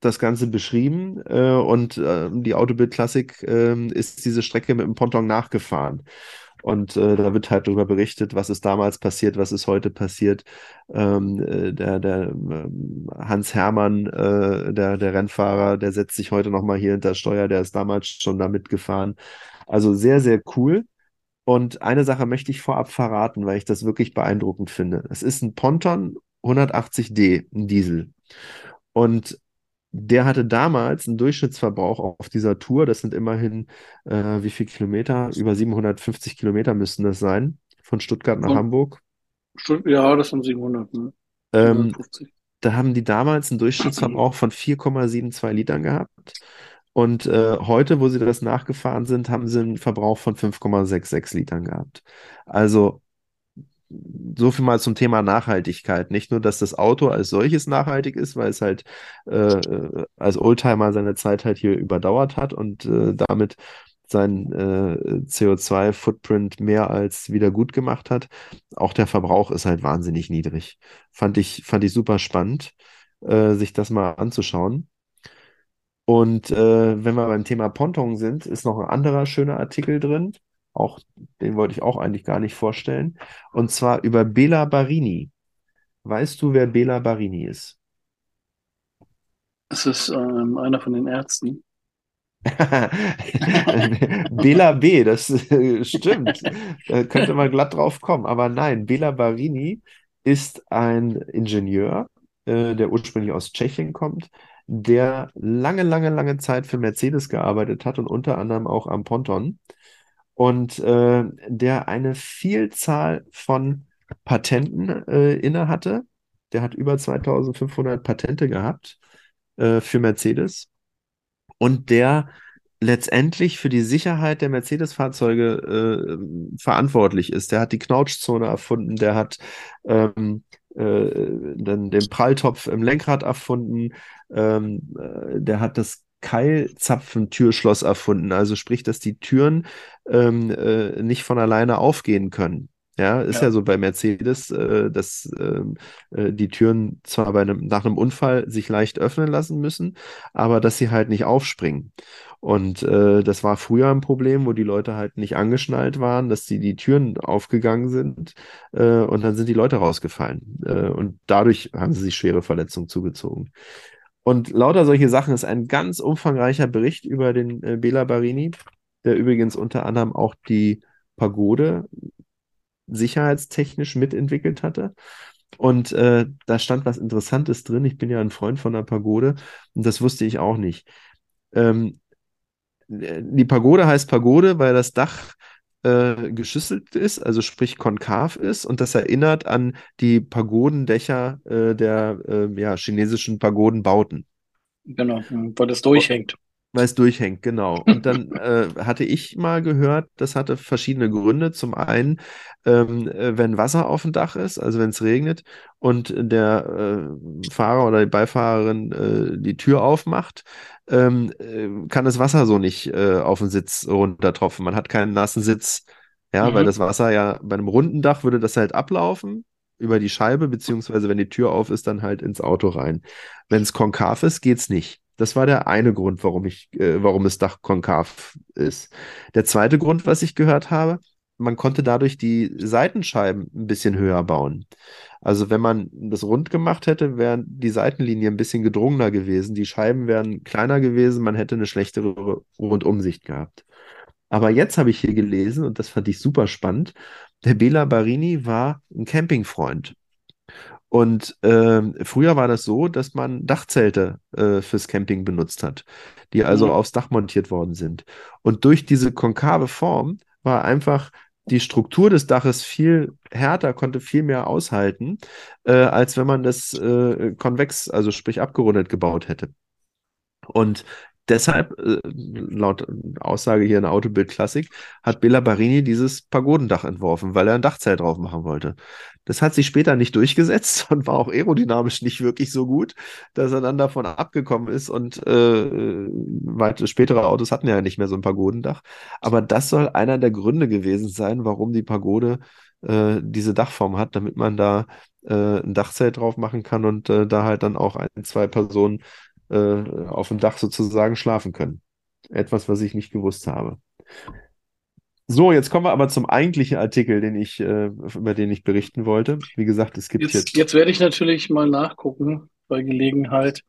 S1: das Ganze beschrieben äh, und äh, die Autobild Classic äh, ist diese Strecke mit dem Ponton nachgefahren. Und äh, da wird halt darüber berichtet, was ist damals passiert, was ist heute passiert. Ähm, äh, der der ähm, Hans Hermann, äh, der, der Rennfahrer, der setzt sich heute nochmal hier hinter Steuer, der ist damals schon da mitgefahren. Also sehr, sehr cool. Und eine Sache möchte ich vorab verraten, weil ich das wirklich beeindruckend finde. Es ist ein Ponton 180D, ein Diesel. Und der hatte damals einen Durchschnittsverbrauch auf dieser Tour, das sind immerhin, äh, wie viel Kilometer? Über 750 Kilometer müssten das sein, von Stuttgart nach
S2: Und
S1: Hamburg.
S2: Ja, das sind 700, ne?
S1: Ähm,
S2: 750.
S1: da haben die damals einen Durchschnittsverbrauch von 4,72 Litern gehabt. Und äh, heute, wo sie das nachgefahren sind, haben sie einen Verbrauch von 5,66 Litern gehabt. Also so viel mal zum Thema Nachhaltigkeit. Nicht nur, dass das Auto als solches nachhaltig ist, weil es halt äh, als Oldtimer seine Zeit halt hier überdauert hat und äh, damit sein äh, CO2-Footprint mehr als wieder gut gemacht hat. Auch der Verbrauch ist halt wahnsinnig niedrig. Fand ich, fand ich super spannend, äh, sich das mal anzuschauen. Und äh, wenn wir beim Thema Ponton sind, ist noch ein anderer schöner Artikel drin. Auch den wollte ich auch eigentlich gar nicht vorstellen. Und zwar über Bela Barini. Weißt du, wer Bela Barini ist?
S2: Es ist ähm, einer von den Ärzten.
S1: Bela B, das äh, stimmt. Da könnte man glatt drauf kommen. Aber nein, Bela Barini ist ein Ingenieur, äh, der ursprünglich aus Tschechien kommt, der lange, lange, lange Zeit für Mercedes gearbeitet hat und unter anderem auch am Ponton. Und äh, der eine Vielzahl von Patenten äh, inne hatte. Der hat über 2500 Patente gehabt äh, für Mercedes und der letztendlich für die Sicherheit der Mercedes-Fahrzeuge äh, verantwortlich ist. Der hat die Knautschzone erfunden, der hat ähm, äh, den, den Pralltopf im Lenkrad erfunden, ähm, äh, der hat das Keilzapfentürschloss erfunden, also sprich, dass die Türen ähm, äh, nicht von alleine aufgehen können. Ja, ist ja, ja so bei Mercedes, äh, dass ähm, äh, die Türen zwar bei einem, nach einem Unfall sich leicht öffnen lassen müssen, aber dass sie halt nicht aufspringen. Und äh, das war früher ein Problem, wo die Leute halt nicht angeschnallt waren, dass die, die Türen aufgegangen sind äh, und dann sind die Leute rausgefallen. Äh, und dadurch haben sie sich schwere Verletzungen zugezogen. Und lauter solche Sachen ist ein ganz umfangreicher Bericht über den äh, Bela Barini, der übrigens unter anderem auch die Pagode sicherheitstechnisch mitentwickelt hatte. Und äh, da stand was Interessantes drin. Ich bin ja ein Freund von der Pagode und das wusste ich auch nicht. Ähm, die Pagode heißt Pagode, weil das Dach äh, geschüsselt ist, also sprich konkav ist und das erinnert an die Pagodendächer äh, der äh, ja, chinesischen Pagodenbauten.
S2: Genau, weil das durchhängt.
S1: Weil es durchhängt, genau. Und dann äh, hatte ich mal gehört, das hatte verschiedene Gründe. Zum einen, ähm, äh, wenn Wasser auf dem Dach ist, also wenn es regnet und der äh, Fahrer oder die Beifahrerin die Tür aufmacht, ähm, äh, kann das Wasser so nicht äh, auf den Sitz runtertropfen. Man hat keinen nassen Sitz. Ja, mhm. weil das Wasser ja bei einem runden Dach würde das halt ablaufen über die Scheibe, beziehungsweise wenn die Tür auf ist, dann halt ins Auto rein. Wenn es konkav ist, geht's nicht. Das war der eine Grund, warum ich, äh, warum das Dach konkav ist. Der zweite Grund, was ich gehört habe, man konnte dadurch die Seitenscheiben ein bisschen höher bauen. Also wenn man das rund gemacht hätte, wären die Seitenlinien ein bisschen gedrungener gewesen, die Scheiben wären kleiner gewesen, man hätte eine schlechtere Rundumsicht gehabt. Aber jetzt habe ich hier gelesen, und das fand ich super spannend, der Bela Barini war ein Campingfreund. Und äh, früher war das so, dass man Dachzelte äh, fürs Camping benutzt hat, die also mhm. aufs Dach montiert worden sind. Und durch diese konkave Form war einfach die Struktur des Daches viel härter, konnte viel mehr aushalten, äh, als wenn man das äh, konvex, also sprich abgerundet gebaut hätte. Und deshalb, äh, laut Aussage hier in Autobild Klassik, hat Bela Barini dieses Pagodendach entworfen, weil er ein Dachzelt drauf machen wollte. Das hat sich später nicht durchgesetzt und war auch aerodynamisch nicht wirklich so gut, dass er dann davon abgekommen ist und äh, weite spätere Autos hatten ja nicht mehr so ein Pagodendach. Aber das soll einer der Gründe gewesen sein, warum die Pagode äh, diese Dachform hat, damit man da äh, ein Dachzelt drauf machen kann und äh, da halt dann auch ein, zwei Personen äh, auf dem Dach sozusagen schlafen können. Etwas, was ich nicht gewusst habe. So, jetzt kommen wir aber zum eigentlichen Artikel, den ich, äh, über den ich berichten wollte. Wie gesagt, es gibt
S2: jetzt.
S1: Jetzt,
S2: jetzt werde ich natürlich mal nachgucken, bei Gelegenheit,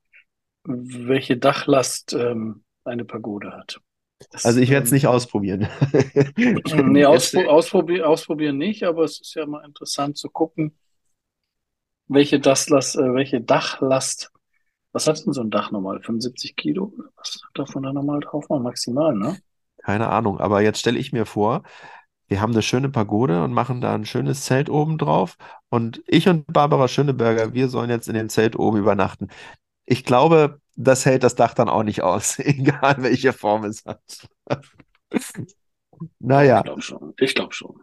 S2: welche Dachlast ähm, eine Pagode hat.
S1: Das, also ich werde es ähm, nicht ausprobieren.
S2: nee, auspro ausprobieren, ausprobieren nicht, aber es ist ja mal interessant zu gucken, welche, Dachlast, äh, welche Dachlast was hat denn so ein Dach normal? 75 Kilo? Was darf man da normal drauf? Maximal, ne?
S1: Keine Ahnung, aber jetzt stelle ich mir vor, wir haben eine schöne Pagode und machen da ein schönes Zelt oben drauf. Und ich und Barbara Schöneberger, wir sollen jetzt in dem Zelt oben übernachten. Ich glaube, das hält das Dach dann auch nicht aus, egal welche Form es hat. naja.
S2: Ich glaube schon. Ich glaube schon.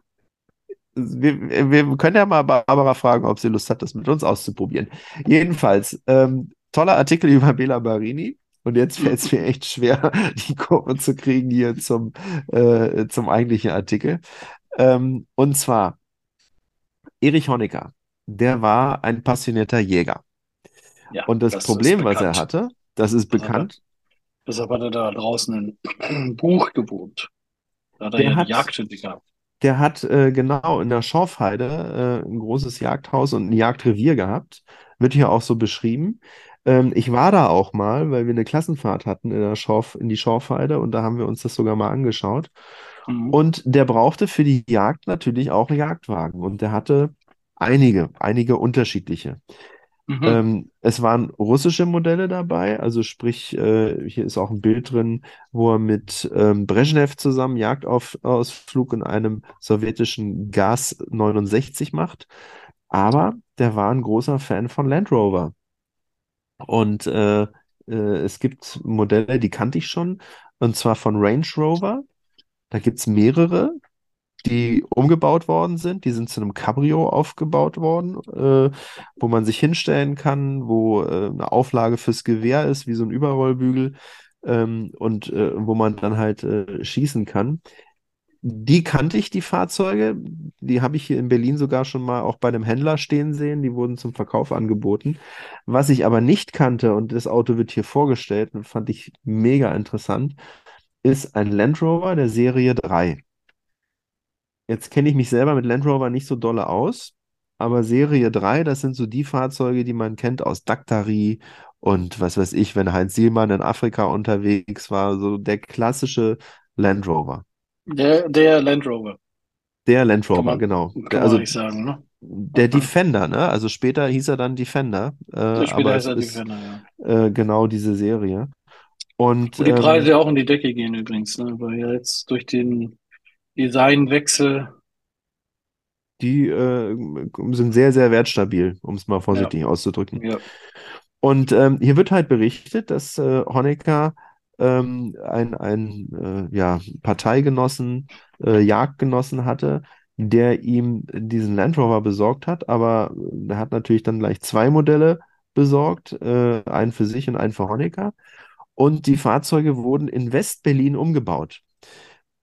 S1: Wir, wir, können ja mal Barbara fragen, ob sie Lust hat, das mit uns auszuprobieren. Jedenfalls, ähm, toller Artikel über Bela Barini. Und jetzt fällt es mir echt schwer, die Kurve zu kriegen hier zum, äh, zum eigentlichen Artikel. Ähm, und zwar, Erich Honecker, der war ein passionierter Jäger. Ja, und das, das Problem, was er hatte, das ist bekannt.
S2: Deshalb hat er da draußen ein Buch gewohnt. Da hat er
S1: Der hat,
S2: Jagdhütte gehabt.
S1: der hat äh, genau in der Schorfheide äh, ein großes Jagdhaus und ein Jagdrevier gehabt. Wird hier auch so beschrieben. Ähm, ich war da auch mal, weil wir eine Klassenfahrt hatten in der Schorf, in die Schorfheide und da haben wir uns das sogar mal angeschaut.
S2: Mhm.
S1: Und der brauchte für die Jagd natürlich auch einen Jagdwagen und der hatte einige, einige unterschiedliche.
S2: Mhm.
S1: Ähm, es waren russische Modelle dabei, also sprich, äh, hier ist auch ein Bild drin, wo er mit ähm, Brezhnev zusammen Jagdausflug in einem sowjetischen Gas 69 macht. Aber der war ein großer Fan von Land Rover. Und äh, äh, es gibt Modelle, die kannte ich schon, und zwar von Range Rover. Da gibt es mehrere die umgebaut worden sind. Die sind zu einem Cabrio aufgebaut worden, äh, wo man sich hinstellen kann, wo äh, eine Auflage fürs Gewehr ist, wie so ein Überrollbügel, ähm, und äh, wo man dann halt äh, schießen kann. Die kannte ich, die Fahrzeuge. Die habe ich hier in Berlin sogar schon mal auch bei einem Händler stehen sehen. Die wurden zum Verkauf angeboten. Was ich aber nicht kannte, und das Auto wird hier vorgestellt, und fand ich mega interessant, ist ein Land Rover der Serie 3. Jetzt kenne ich mich selber mit Land Rover nicht so dolle aus, aber Serie 3, das sind so die Fahrzeuge, die man kennt aus Daktari und was weiß ich, wenn Heinz Sielmann in Afrika unterwegs war, so der klassische Land Rover.
S2: Der, der Land Rover,
S1: Der Land Rover,
S2: man,
S1: genau. Der,
S2: kann man
S1: also
S2: eigentlich sagen, ne?
S1: der Defender, ne? Also später hieß er dann Defender, äh, es
S2: ja
S1: ist
S2: Defender, ja.
S1: äh, genau diese Serie. Und
S2: Wo die Preise
S1: ähm,
S2: ja auch in die Decke gehen übrigens, ne? Weil ja jetzt durch den Designwechsel,
S1: die äh, sind sehr, sehr wertstabil, um es mal
S2: ja,
S1: vorsichtig auszudrücken.
S2: ja.
S1: Und ähm, hier wird halt berichtet, dass äh, Honecker ähm, ein, ein äh, ja, Parteigenossen, äh, Jagdgenossen hatte, der ihm diesen Land Rover besorgt hat, aber er hat natürlich dann gleich zwei Modelle besorgt, äh, einen für sich und einen für Honecker. Und die Fahrzeuge wurden in West-Berlin umgebaut.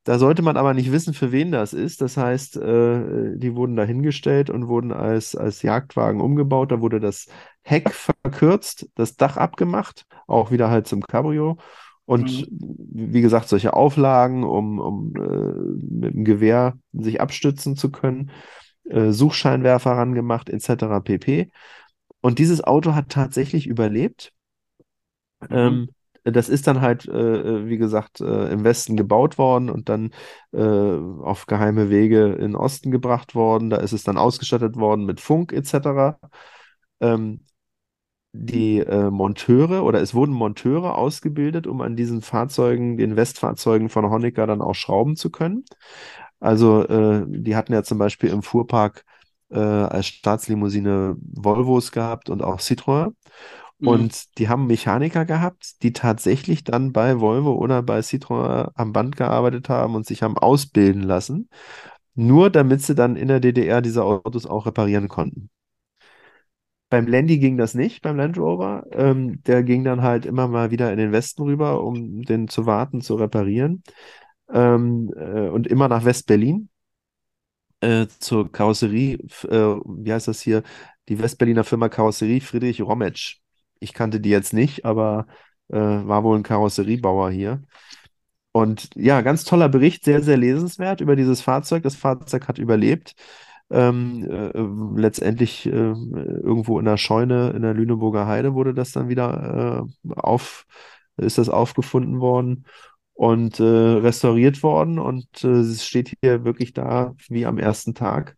S1: Da sollte man aber nicht wissen, für wen das ist. Das heißt, äh, die wurden da hingestellt und wurden als, als Jagdwagen umgebaut. Da wurde das Heck verkürzt, das Dach abgemacht, auch wieder halt zum Cabrio. Und
S2: Mhm.
S1: wie gesagt, solche Auflagen, um, um äh, mit dem Gewehr sich abstützen zu können, äh, Suchscheinwerfer rangemacht, etc. pp. Und dieses Auto hat tatsächlich überlebt.
S2: Mhm.
S1: Ähm, das ist dann halt, äh, wie gesagt, äh, im Westen gebaut worden und dann äh, auf geheime Wege in den Osten gebracht worden. Da ist es dann ausgestattet worden mit Funk etc. Ähm, die äh, Monteure oder es wurden Monteure ausgebildet, um an diesen Fahrzeugen, den Westfahrzeugen von Honecker dann auch schrauben zu können. Also äh, die hatten ja zum Beispiel im Fuhrpark äh, als Staatslimousine Volvos gehabt und auch Citroën.
S2: Mhm.
S1: Und die haben Mechaniker gehabt, die tatsächlich dann bei Volvo oder bei Citroën am Band gearbeitet haben und sich haben ausbilden lassen, nur damit sie dann in der DDR diese Autos auch reparieren konnten. Beim Landy ging das nicht, beim Land Rover. Ähm, der ging dann halt immer mal wieder in den Westen rüber, um den zu warten, zu reparieren. Ähm, äh, und immer nach West-Berlin äh, zur Karosserie, äh, wie heißt das hier? Die Westberliner Firma Karosserie Friedrich Rometsch. Ich kannte die jetzt nicht, aber äh, war wohl ein Karosseriebauer hier. Und ja, ganz toller Bericht, sehr, sehr lesenswert über dieses Fahrzeug. Das Fahrzeug hat überlebt. Ähm, äh, letztendlich äh, irgendwo in der Scheune in der Lüneburger Heide wurde das dann wieder äh, auf, ist das aufgefunden worden und äh, restauriert worden. Und äh, es steht hier wirklich da wie am ersten Tag.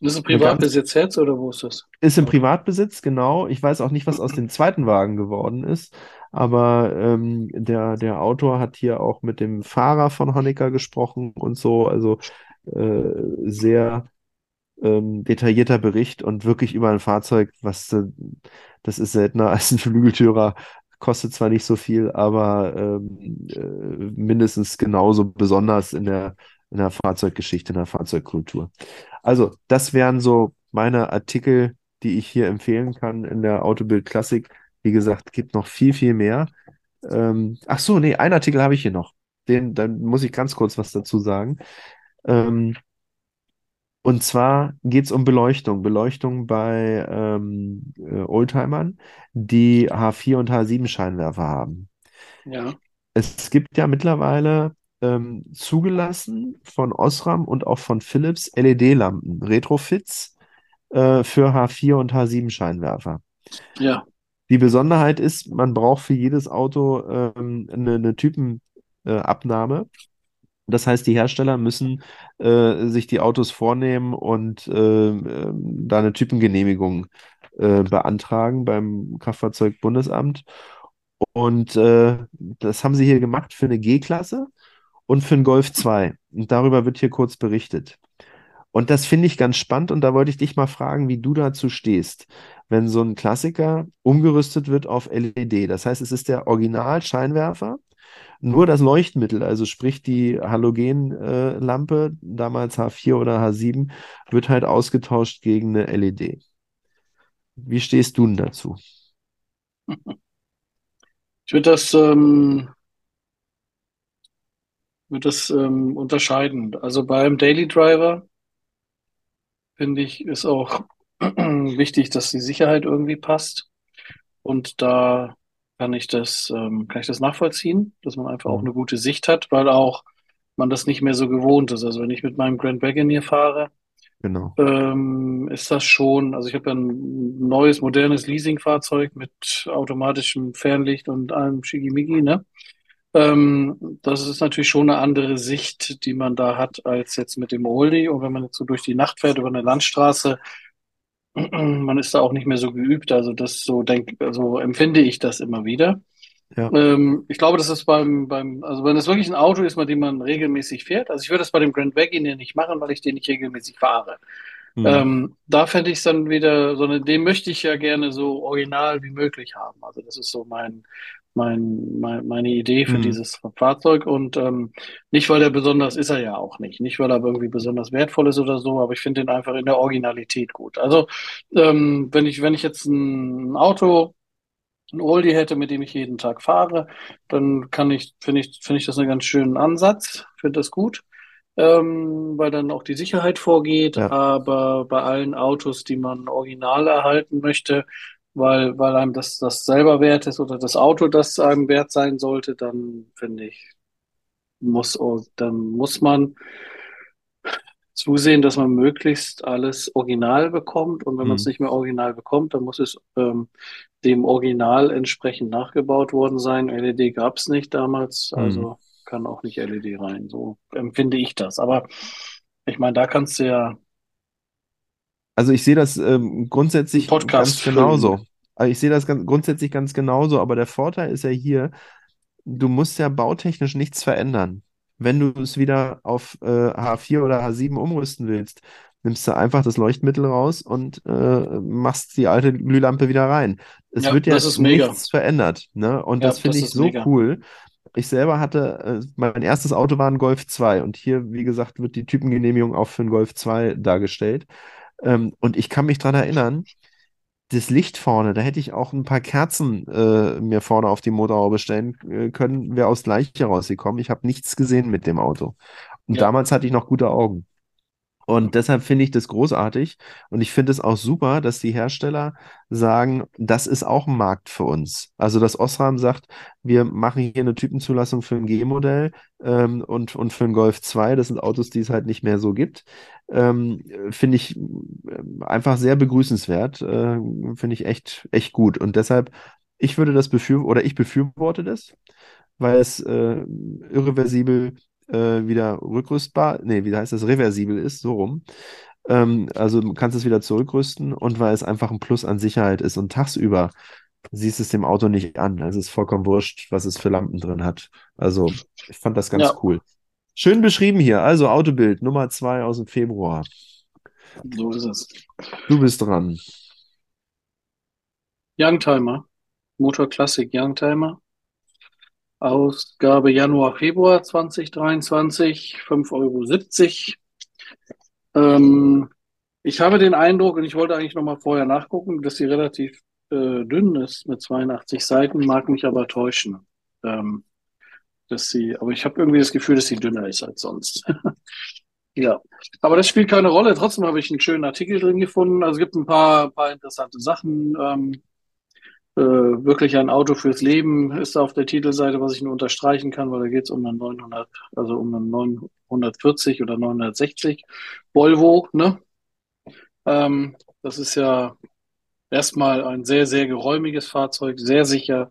S2: Das ist
S1: ganz
S2: Privatbesitz jetzt oder wo ist das
S1: ist im? Privatbesitz, genau. Ich weiß auch nicht, was aus dem zweiten Wagen geworden ist, aber ähm, der, der Autor hat hier auch mit dem Fahrer von Honecker gesprochen und so. Also äh, sehr ähm, detaillierter Bericht und wirklich über ein Fahrzeug, was äh, das ist seltener als ein Flügeltürer. Kostet zwar nicht so viel, aber ähm, äh, mindestens genauso besonders in der, in der Fahrzeuggeschichte, in der Fahrzeugkultur. Also, das wären so meine Artikel, die ich hier empfehlen kann in der Autobild Klassik. Wie gesagt, gibt noch viel, viel mehr. Ähm, ach so, nee, einen Artikel habe ich hier noch. Den, dann muss ich ganz kurz was dazu sagen. Ähm, und zwar geht es um Beleuchtung. Beleuchtung bei ähm, äh, Oldtimern, die H4 und H7 Scheinwerfer haben.
S2: Ja.
S1: Es gibt ja mittlerweile ähm, zugelassen von Osram und auch von Philips LED-Lampen, Retrofits äh, für H4 und H7 Scheinwerfer.
S2: Ja.
S1: Die Besonderheit ist, man braucht für jedes Auto ähm, eine, eine Typenabnahme. Das heißt, die Hersteller müssen äh, sich die Autos vornehmen und äh, äh, da eine Typengenehmigung äh, beantragen beim Kraftfahrzeugbundesamt. Und äh, das haben sie hier gemacht für eine G-Klasse und für einen Golf 2. Und darüber wird hier kurz berichtet. Und das finde ich ganz spannend und da wollte ich dich mal fragen, wie du dazu stehst, wenn so ein Klassiker umgerüstet wird auf LED. Das heißt, es ist der Original-Scheinwerfer, nur das Leuchtmittel, also sprich die Halogenlampe, damals H4 oder H7, wird halt ausgetauscht gegen eine LED. Wie stehst du denn dazu?
S2: Ich würde das, ähm, würde das ähm, unterscheiden. Also beim Daily Driver finde ich, ist auch wichtig, dass die Sicherheit irgendwie passt. Und da kann ich das, ähm, kann ich das nachvollziehen, dass man einfach auch
S1: Mhm.
S2: eine gute Sicht hat, weil auch man das nicht mehr so gewohnt ist. Also wenn ich mit meinem Grand Wagoneer fahre,
S1: Genau.
S2: ähm, ist das schon, also ich habe ja ein neues, modernes Leasingfahrzeug mit automatischem Fernlicht und allem Schickimicki, ne? Ähm, das ist natürlich schon eine andere Sicht, die man da hat, als jetzt mit dem Oldie. Und wenn man jetzt so durch die Nacht fährt, über eine Landstraße, man ist da auch nicht mehr so geübt. Also das so denk, also empfinde ich das immer wieder.
S1: Ja.
S2: Ähm, ich glaube, das ist beim, beim, also wenn es wirklich ein Auto ist, mit dem man regelmäßig fährt, also ich würde das bei dem Grand Wagoneer nicht machen, weil ich den nicht regelmäßig fahre.
S1: Mhm.
S2: Ähm, da fände ich es dann wieder, so eine, den möchte ich ja gerne so original wie möglich haben. Also das ist so mein, mein, mein meine Idee für
S1: Mhm.
S2: dieses Fahrzeug und ähm, nicht, weil er besonders ist er ja auch nicht, nicht weil er irgendwie besonders wertvoll ist oder so, aber ich finde den einfach in der Originalität gut. Also ähm, wenn ich wenn ich jetzt ein Auto ein Oldie hätte, mit dem ich jeden Tag fahre, dann kann ich, finde ich, finde ich das einen ganz schönen Ansatz, finde das gut, ähm, weil dann auch die Sicherheit vorgeht.
S1: Ja.
S2: Aber bei allen Autos, die man original erhalten möchte, weil, weil einem das, das selber wert ist oder das Auto das einem wert sein sollte, dann finde ich, muss, dann muss man zusehen, dass man möglichst alles original bekommt. Und wenn man es
S1: Mhm.
S2: nicht mehr original bekommt, dann muss es ähm, dem Original entsprechend nachgebaut worden sein. LED gab es nicht damals,
S1: Mhm.
S2: also kann auch nicht LED rein. So empfinde ich das. Aber ich meine, da kannst du ja
S1: Also ich sehe das ähm, grundsätzlich
S2: Podcast
S1: ganz genauso. Also ich sehe das ganz, grundsätzlich ganz genauso, aber der Vorteil ist ja hier, du musst ja bautechnisch nichts verändern. Wenn du es wieder auf äh, H4 oder H7 umrüsten willst, nimmst du einfach das Leuchtmittel raus und äh, machst die alte Glühlampe wieder rein. Es
S2: Ja,
S1: wird ja
S2: ist mega.
S1: nichts verändert, ne? Und
S2: Ja,
S1: das finde ich so
S2: mega.
S1: cool. Ich selber hatte, äh, mein erstes Auto war ein Golf 2 und hier, wie gesagt, wird die Typengenehmigung auch für einen Golf 2 dargestellt. Ähm, und ich kann mich dran erinnern, das Licht vorne, da hätte ich auch ein paar Kerzen äh, mir vorne auf die Motorhaube stellen äh, können, wäre aus Gleiche rausgekommen. Ich habe nichts gesehen mit dem Auto. Und
S2: Ja,
S1: damals hatte ich noch gute Augen. Und deshalb finde ich das großartig und ich finde es auch super, dass die Hersteller sagen, das ist auch ein Markt für uns. Also dass Osram sagt, wir machen hier eine Typenzulassung für ein G-Modell ähm, und, und für ein Golf 2, das sind Autos, die es halt nicht mehr so gibt, ähm, finde ich äh, einfach sehr begrüßenswert, äh, finde ich echt, echt gut. Und deshalb, ich würde das befürworten, oder ich befürworte das, weil es äh, irreversibel äh, wieder rückrüstbar, nee, wie heißt das, reversibel ist, so rum. Ähm, also du kannst es wieder zurückrüsten und weil es einfach ein Plus an Sicherheit ist und tagsüber siehst es dem Auto nicht an. Also es ist vollkommen wurscht, was es für Lampen drin hat. Also ich fand das ganz
S2: ja,
S1: cool. Schön beschrieben hier. Also Autobild Nummer zwei aus dem Februar.
S2: so ist es.
S1: Du bist dran.
S2: Youngtimer, Motor Classic Youngtimer. Ausgabe Januar, Februar 2023, 5,70 Euro. Ähm, ich habe den Eindruck, und ich wollte eigentlich nochmal vorher nachgucken, dass sie relativ äh, dünn ist mit 82 Seiten, mag mich aber täuschen. Ähm, dass sie, aber ich habe irgendwie das Gefühl, dass sie dünner ist als sonst. Ja, aber das spielt keine Rolle. Trotzdem habe ich einen schönen Artikel drin gefunden. Also es gibt ein paar, paar interessante Sachen. Ähm, äh, wirklich ein Auto fürs Leben ist auf der Titelseite, was ich nur unterstreichen kann, weil da geht es um einen 900, also um einen 940 oder 960 Volvo, ne? Ähm, das ist ja erstmal ein sehr, sehr geräumiges Fahrzeug, sehr sicher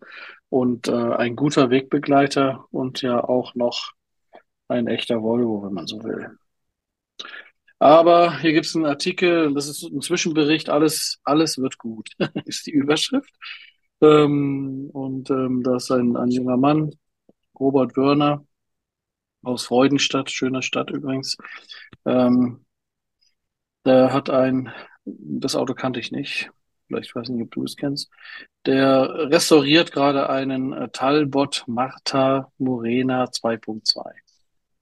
S2: und äh, ein guter Wegbegleiter und ja auch noch ein echter Volvo, wenn man so will. Aber hier gibt es einen Artikel, das ist ein Zwischenbericht, alles, alles wird gut, ist die Überschrift. Ähm, und ähm, da ist ein, ein junger Mann, Robert Wörner aus Freudenstadt, schöner Stadt übrigens. Ähm, der hat ein, das Auto kannte ich nicht, vielleicht weiß nicht, ob du es kennst. Der restauriert gerade einen äh, Talbot Marta Morena 2.2.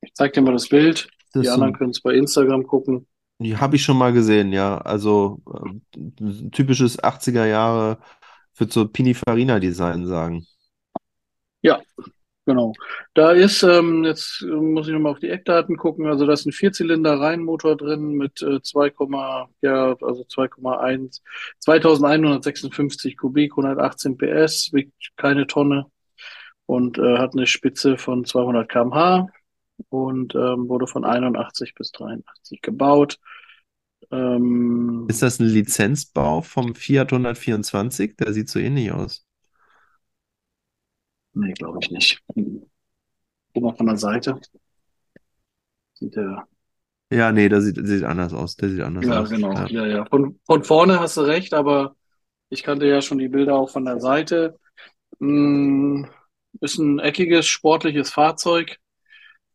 S2: Ich zeig dir mal das Bild.
S1: Das
S2: Die anderen können es bei Instagram gucken.
S1: die habe ich schon mal gesehen, ja. Also äh, typisches 80er Jahre, würde so Pininfarina-Design sagen.
S2: Ja, genau. Da ist, ähm, jetzt muss ich nochmal auf die Eckdaten gucken. Also da ist ein Vierzylinder-Reihenmotor drin mit äh, 2, ja, also 2,1, 2156 Kubik, 118 PS, wiegt keine Tonne und äh, hat eine Spitze von 200 km/h und ähm, wurde von 81 bis 83 gebaut. Ähm,
S1: Ist das ein Lizenzbau vom Fiat 124? Der sieht so ähnlich aus.
S2: nee, glaube ich nicht. Guck mal von der Seite. Sieht der.
S1: Ja, nee, der sieht, sieht anders aus. Der sieht anders
S2: Ja,
S1: aus.
S2: genau.
S1: Ja.
S2: Ja, ja. Von, von vorne hast du recht, aber ich kannte ja schon die Bilder auch von der Seite. Mm, ist ein eckiges, sportliches Fahrzeug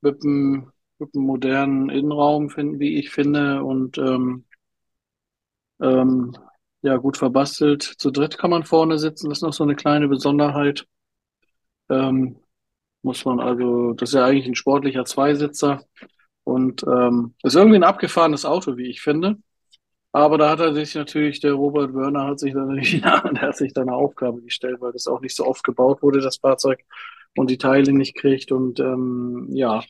S2: mit einem, mit einem modernen Innenraum, find, wie ich finde, und ähm, ähm, ja, gut verbastelt. Zu dritt kann man vorne sitzen. Das ist noch so eine kleine Besonderheit. Ähm, muss man also, das ist ja eigentlich ein sportlicher Zweisitzer und ähm, ist irgendwie ein abgefahrenes Auto, wie ich finde. Aber da hat er sich natürlich, der Robert Wörner hat sich dann, ja, der hat sich da eine Aufgabe gestellt, weil das auch nicht so oft gebaut wurde, das Fahrzeug, und die Teile nicht kriegt. Und ähm, ja,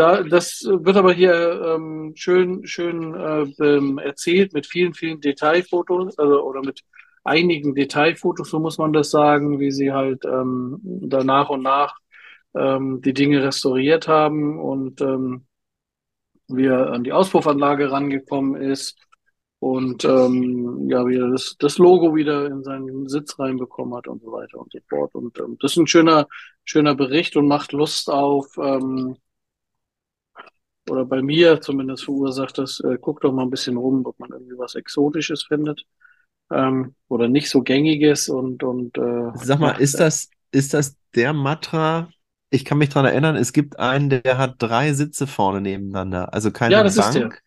S2: da, das wird aber hier ähm, schön, schön äh, ähm, erzählt mit vielen, vielen Detailfotos, also oder mit einigen Detailfotos, so muss man das sagen, wie sie halt ähm, da nach und nach ähm, die Dinge restauriert haben und ähm, wie er an die Auspuffanlage rangekommen ist und ähm, ja, wie er das, das Logo wieder in seinen Sitz reinbekommen hat und so weiter und so fort. Und ähm, das ist ein schöner, schöner Bericht und macht Lust auf, ähm, oder bei mir zumindest verursacht das, äh, guckt doch mal ein bisschen rum, ob man irgendwie was Exotisches findet. Ähm, oder nicht so gängiges und, und äh,
S1: Sag mal, ist das, ist das der Matra? Ich kann mich daran erinnern, es gibt einen, der hat drei Sitze vorne nebeneinander. Also keine
S2: ja, das ist der.
S1: Bank.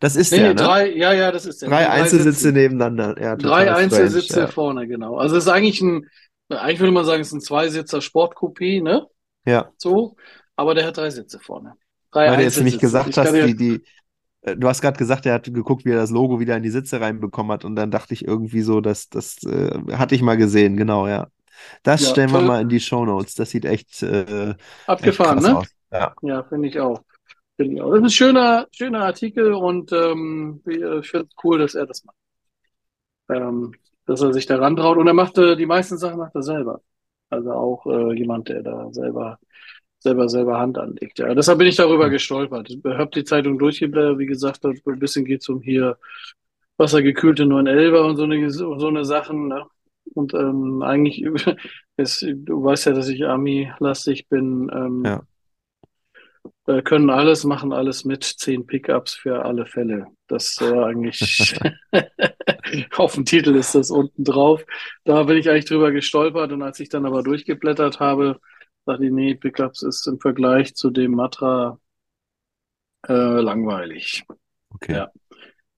S1: Das ist
S2: Nee,
S1: der, ne?
S2: drei, ja, ja, das ist der.
S1: Drei
S2: drei
S1: Einzelsitze
S2: Sitzen.
S1: nebeneinander. Ja,
S2: Drei
S1: strange.
S2: Einzelsitze
S1: Ja.
S2: vorne, genau. Also es ist eigentlich ein, eigentlich würde man sagen, es ist ein Zweisitzer Sportcoupé, ne?
S1: Ja,
S2: So, aber der hat drei Sitze vorne. Drei
S1: weil du jetzt nämlich gesagt
S2: Ich
S1: hast, die, die, äh, du hast gerade gesagt, er hat geguckt, wie er das Logo wieder in die Sitze reinbekommen hat und dann dachte ich irgendwie so, dass das äh, hatte ich mal gesehen, genau, ja. Das
S2: ja,
S1: stellen wir
S2: voll
S1: mal in die Shownotes. Das sieht echt, äh, echt
S2: abgefahren,
S1: krass
S2: ne?
S1: aus. Ja.
S2: Ja, finde ich auch. Ich auch. Das ist ein schöner, schöner Artikel und ähm, ich finde es cool, dass er das macht. Ähm, dass er sich da rantraut. Und er macht äh, die meisten Sachen macht er selber. Also auch äh, jemand, der da selber, selber, selber Hand anlegt. Ja, deshalb bin ich darüber gestolpert. Ich habe die Zeitung durchgeblättert, wie gesagt, ein bisschen geht es um hier wassergekühlte 911er und so eine, so eine Sachen. Ne? Und ähm, eigentlich, ist, du weißt ja, dass ich Army-lastig bin. Ähm,
S1: Ja.
S2: äh, können alles, machen alles mit, zehn Pickups für alle Fälle. Das äh, eigentlich auf dem Titel ist das unten drauf. Da bin ich eigentlich drüber gestolpert und als ich dann aber durchgeblättert habe, dachte ich, nee, Pickups ist im Vergleich zu dem Matra äh, langweilig.
S1: Okay.
S2: Ja,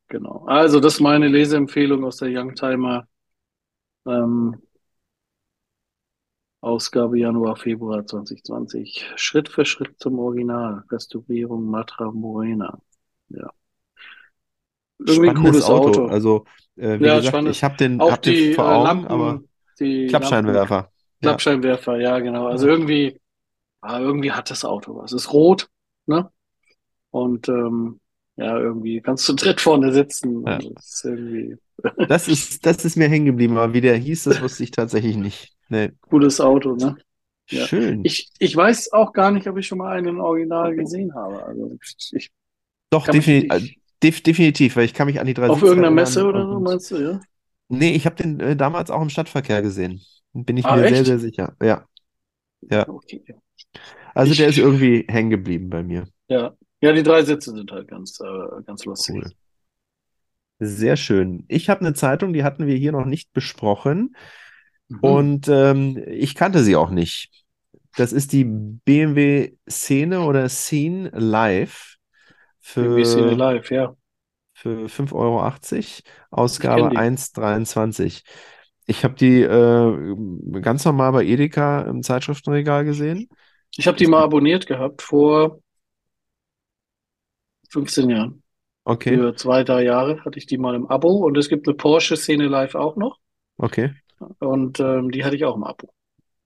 S2: genau. Also das ist meine Leseempfehlung aus der Youngtimer ähm, Ausgabe Januar, Februar 2020. Schritt für Schritt zum Original. Restaurierung Matra Morena. Ja. Irgendwie ein
S1: Spannendes
S2: cooles
S1: Auto.
S2: Auto.
S1: Also, äh, wie
S2: Ja,
S1: gesagt,
S2: spannend.
S1: ich habe den,
S2: Auch
S1: hab den
S2: die
S1: vor
S2: äh,
S1: Augen, aber
S2: Lampen, die Lampen,
S1: Klappscheinwerfer. Ja.
S2: Ja, genau. Also irgendwie, ah, irgendwie hat das Auto was. Es ist rot, ne? Und ähm, Ja, irgendwie kannst du dritt vorne sitzen.
S1: Ja.
S2: Und das ist
S1: Das ist, das ist mir hängen geblieben, aber wie der hieß, das wusste ich tatsächlich nicht. Nee.
S2: cooles Auto, ne? Ja.
S1: Schön.
S2: Ich, ich weiß auch gar nicht, ob ich schon mal einen Original gesehen habe. Also ich
S1: Doch, defini äh,
S2: nicht-
S1: def definitiv, weil ich kann mich an die drei
S2: auf irgendeiner Messe oder so, meinst du, ja?
S1: Nee, ich habe den äh, damals auch im Stadtverkehr gesehen. Bin ich
S2: Ah,
S1: mir sehr,
S2: echt?
S1: sehr sicher. Ja. Ja.
S2: Okay.
S1: Also
S2: Ich-
S1: der ist irgendwie hängen geblieben bei mir.
S2: Ja. Ja, die drei Sitze sind halt ganz, äh, ganz lustig.
S1: Cool. Sehr schön. Ich habe eine Zeitung, die hatten wir hier noch nicht besprochen
S2: Mhm.
S1: und ähm, ich kannte sie auch nicht. Das ist die BMW Szene oder Scene Live
S2: Irgendwie Szene
S1: für,
S2: live, ja.
S1: für 5,80 Euro, Ausgabe
S2: die.
S1: 1,23. Ich habe die äh, ganz normal bei Edeka im Zeitschriftenregal gesehen.
S2: Ich habe die mal abonniert gehabt vor 15 Jahren.
S1: Okay,
S2: Für zwei, drei Jahre hatte ich die mal im Abo und es gibt eine Porsche-Szene live auch noch.
S1: okay.
S2: Und ähm, die hatte ich auch im Abo.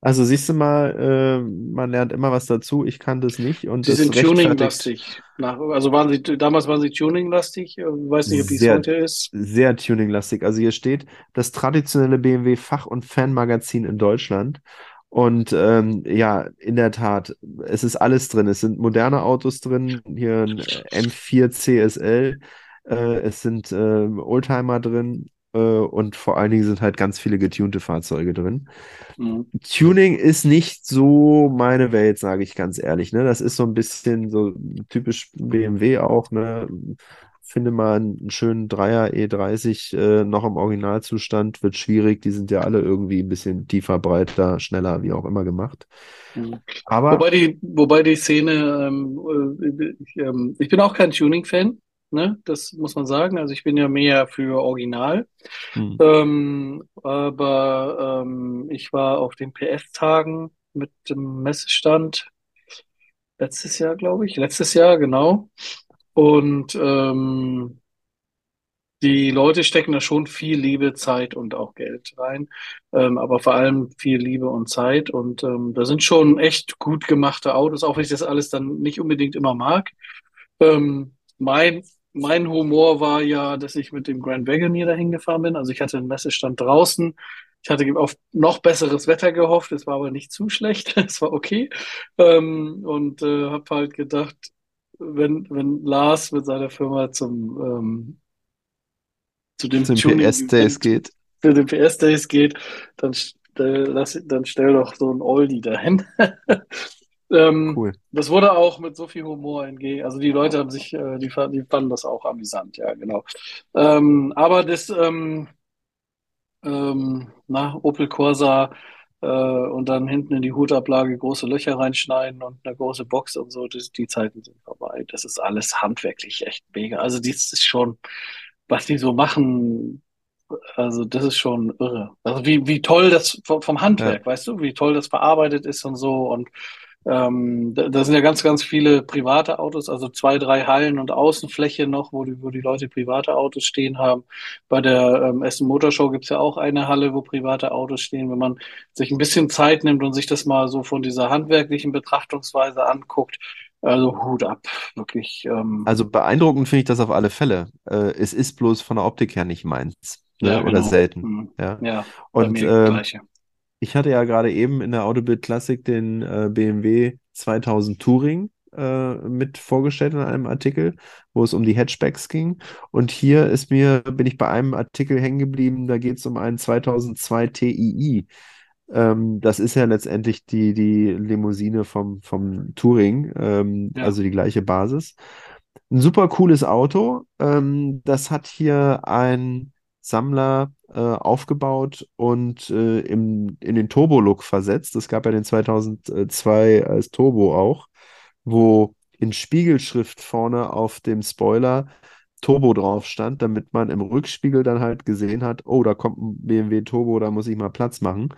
S1: Also siehst du mal, äh, man lernt immer was dazu. Ich kannte es nicht und das
S2: sind tuning-lastig. Also waren sie, damals waren sie tuning-lastig. äh, Weiß nicht, ob die es
S1: Sehr.
S2: heute ist.
S1: sehr tuninglastig. Also hier steht das traditionelle BMW Fach- und Fanmagazin in Deutschland. Und ähm, ja, in der Tat, es ist alles drin. Es sind moderne Autos drin, hier ein M4 CSL, äh, es sind äh, Oldtimer drin äh, und vor allen Dingen sind halt ganz viele getunte Fahrzeuge drin.
S2: Mhm.
S1: Tuning ist nicht so meine Welt, sage ich ganz ehrlich. Ne? Das ist so ein bisschen so typisch BMW auch. Ne? Finde mal einen schönen Dreier E30 äh, noch im Originalzustand, wird schwierig. Die sind ja alle irgendwie ein bisschen tiefer, breiter, schneller, wie auch immer gemacht.
S2: Mhm.
S1: Aber
S2: Wobei die, wobei die Szene, ähm, äh, ich, ähm, ich bin auch kein Tuning-Fan, ne? Das muss man sagen. Also ich bin ja mehr für Original.
S1: hm,
S2: Ähm, aber ähm, ich war auf den PS-Tagen mit dem Messestand letztes Jahr, glaube ich. Letztes Jahr, genau. Und ähm, die Leute stecken da schon viel Liebe, Zeit und auch Geld rein, ähm, aber vor allem viel Liebe und Zeit. Und ähm, da sind schon echt gut gemachte Autos, auch wenn ich das alles dann nicht unbedingt immer mag. Ähm, mein, mein Humor war ja, dass ich mit dem Grand Wagoneer dahin gefahren bin. Also ich hatte einen Messestand draußen. Ich hatte auf noch besseres Wetter gehofft. Es war aber nicht zu schlecht. Es war okay. Ähm, und äh, habe halt gedacht, wenn, wenn Lars mit seiner Firma zum, ähm, zu dem
S1: zum PS-Days geht.
S2: für den PS-Days geht, dann, stell, lass, dann stell doch so ein Oldie dahin. ähm,
S1: Cool.
S2: das wurde auch mit so viel Humor entgegen. Also die Leute haben sich, äh, die, die fanden das auch amüsant, ja, genau. Ähm, aber das, ähm, ähm, na, Opel Corsa äh, und dann hinten in die Hutablage große Löcher reinschneiden und eine große Box und so, das, die Zeiten sind vorbei. Das ist alles handwerklich echt mega. Also dies ist schon, was die so machen, also das ist schon irre. Also wie, wie toll das vom, vom Handwerk, weißt du, wie toll das verarbeitet ist und so. Und ähm, da, da sind ja ganz, ganz viele private Autos, also zwei, drei Hallen und Außenfläche noch, wo die, wo die Leute private Autos stehen haben. Bei der ähm, Essen Motorshow gibt's ja auch eine Halle, wo private Autos stehen. Wenn man sich ein bisschen Zeit nimmt und sich das mal so von dieser handwerklichen Betrachtungsweise anguckt, also Hut ab, wirklich. Ähm,
S1: Also beeindruckend finde ich das auf alle Fälle. Äh, es ist bloß von der Optik her nicht meins. Ne?
S2: ja,
S1: Oder
S2: genau.
S1: selten.
S2: Mhm.
S1: Ja.
S2: Ja,
S1: Und ähm. Ich hatte ja gerade eben in der Autobild Classic den äh, BMW 2000 Touring äh, mit vorgestellt in einem Artikel, wo es um die Hatchbacks ging. Und hier ist mir, bin ich bei einem Artikel hängen geblieben, da geht es um einen 2002 Tii. Ähm, das ist ja letztendlich die, die Limousine vom, vom Touring, ähm,
S2: Ja.
S1: also die gleiche Basis. Ein super cooles Auto. Ähm, das hat hier ein Sammler äh, aufgebaut und äh, im, in den Turbo-Look versetzt. Es gab ja den 2002 als Turbo auch, wo in Spiegelschrift vorne auf dem Spoiler Turbo drauf stand, damit man im Rückspiegel dann halt gesehen hat, oh, da kommt ein BMW Turbo, da muss ich mal Platz machen.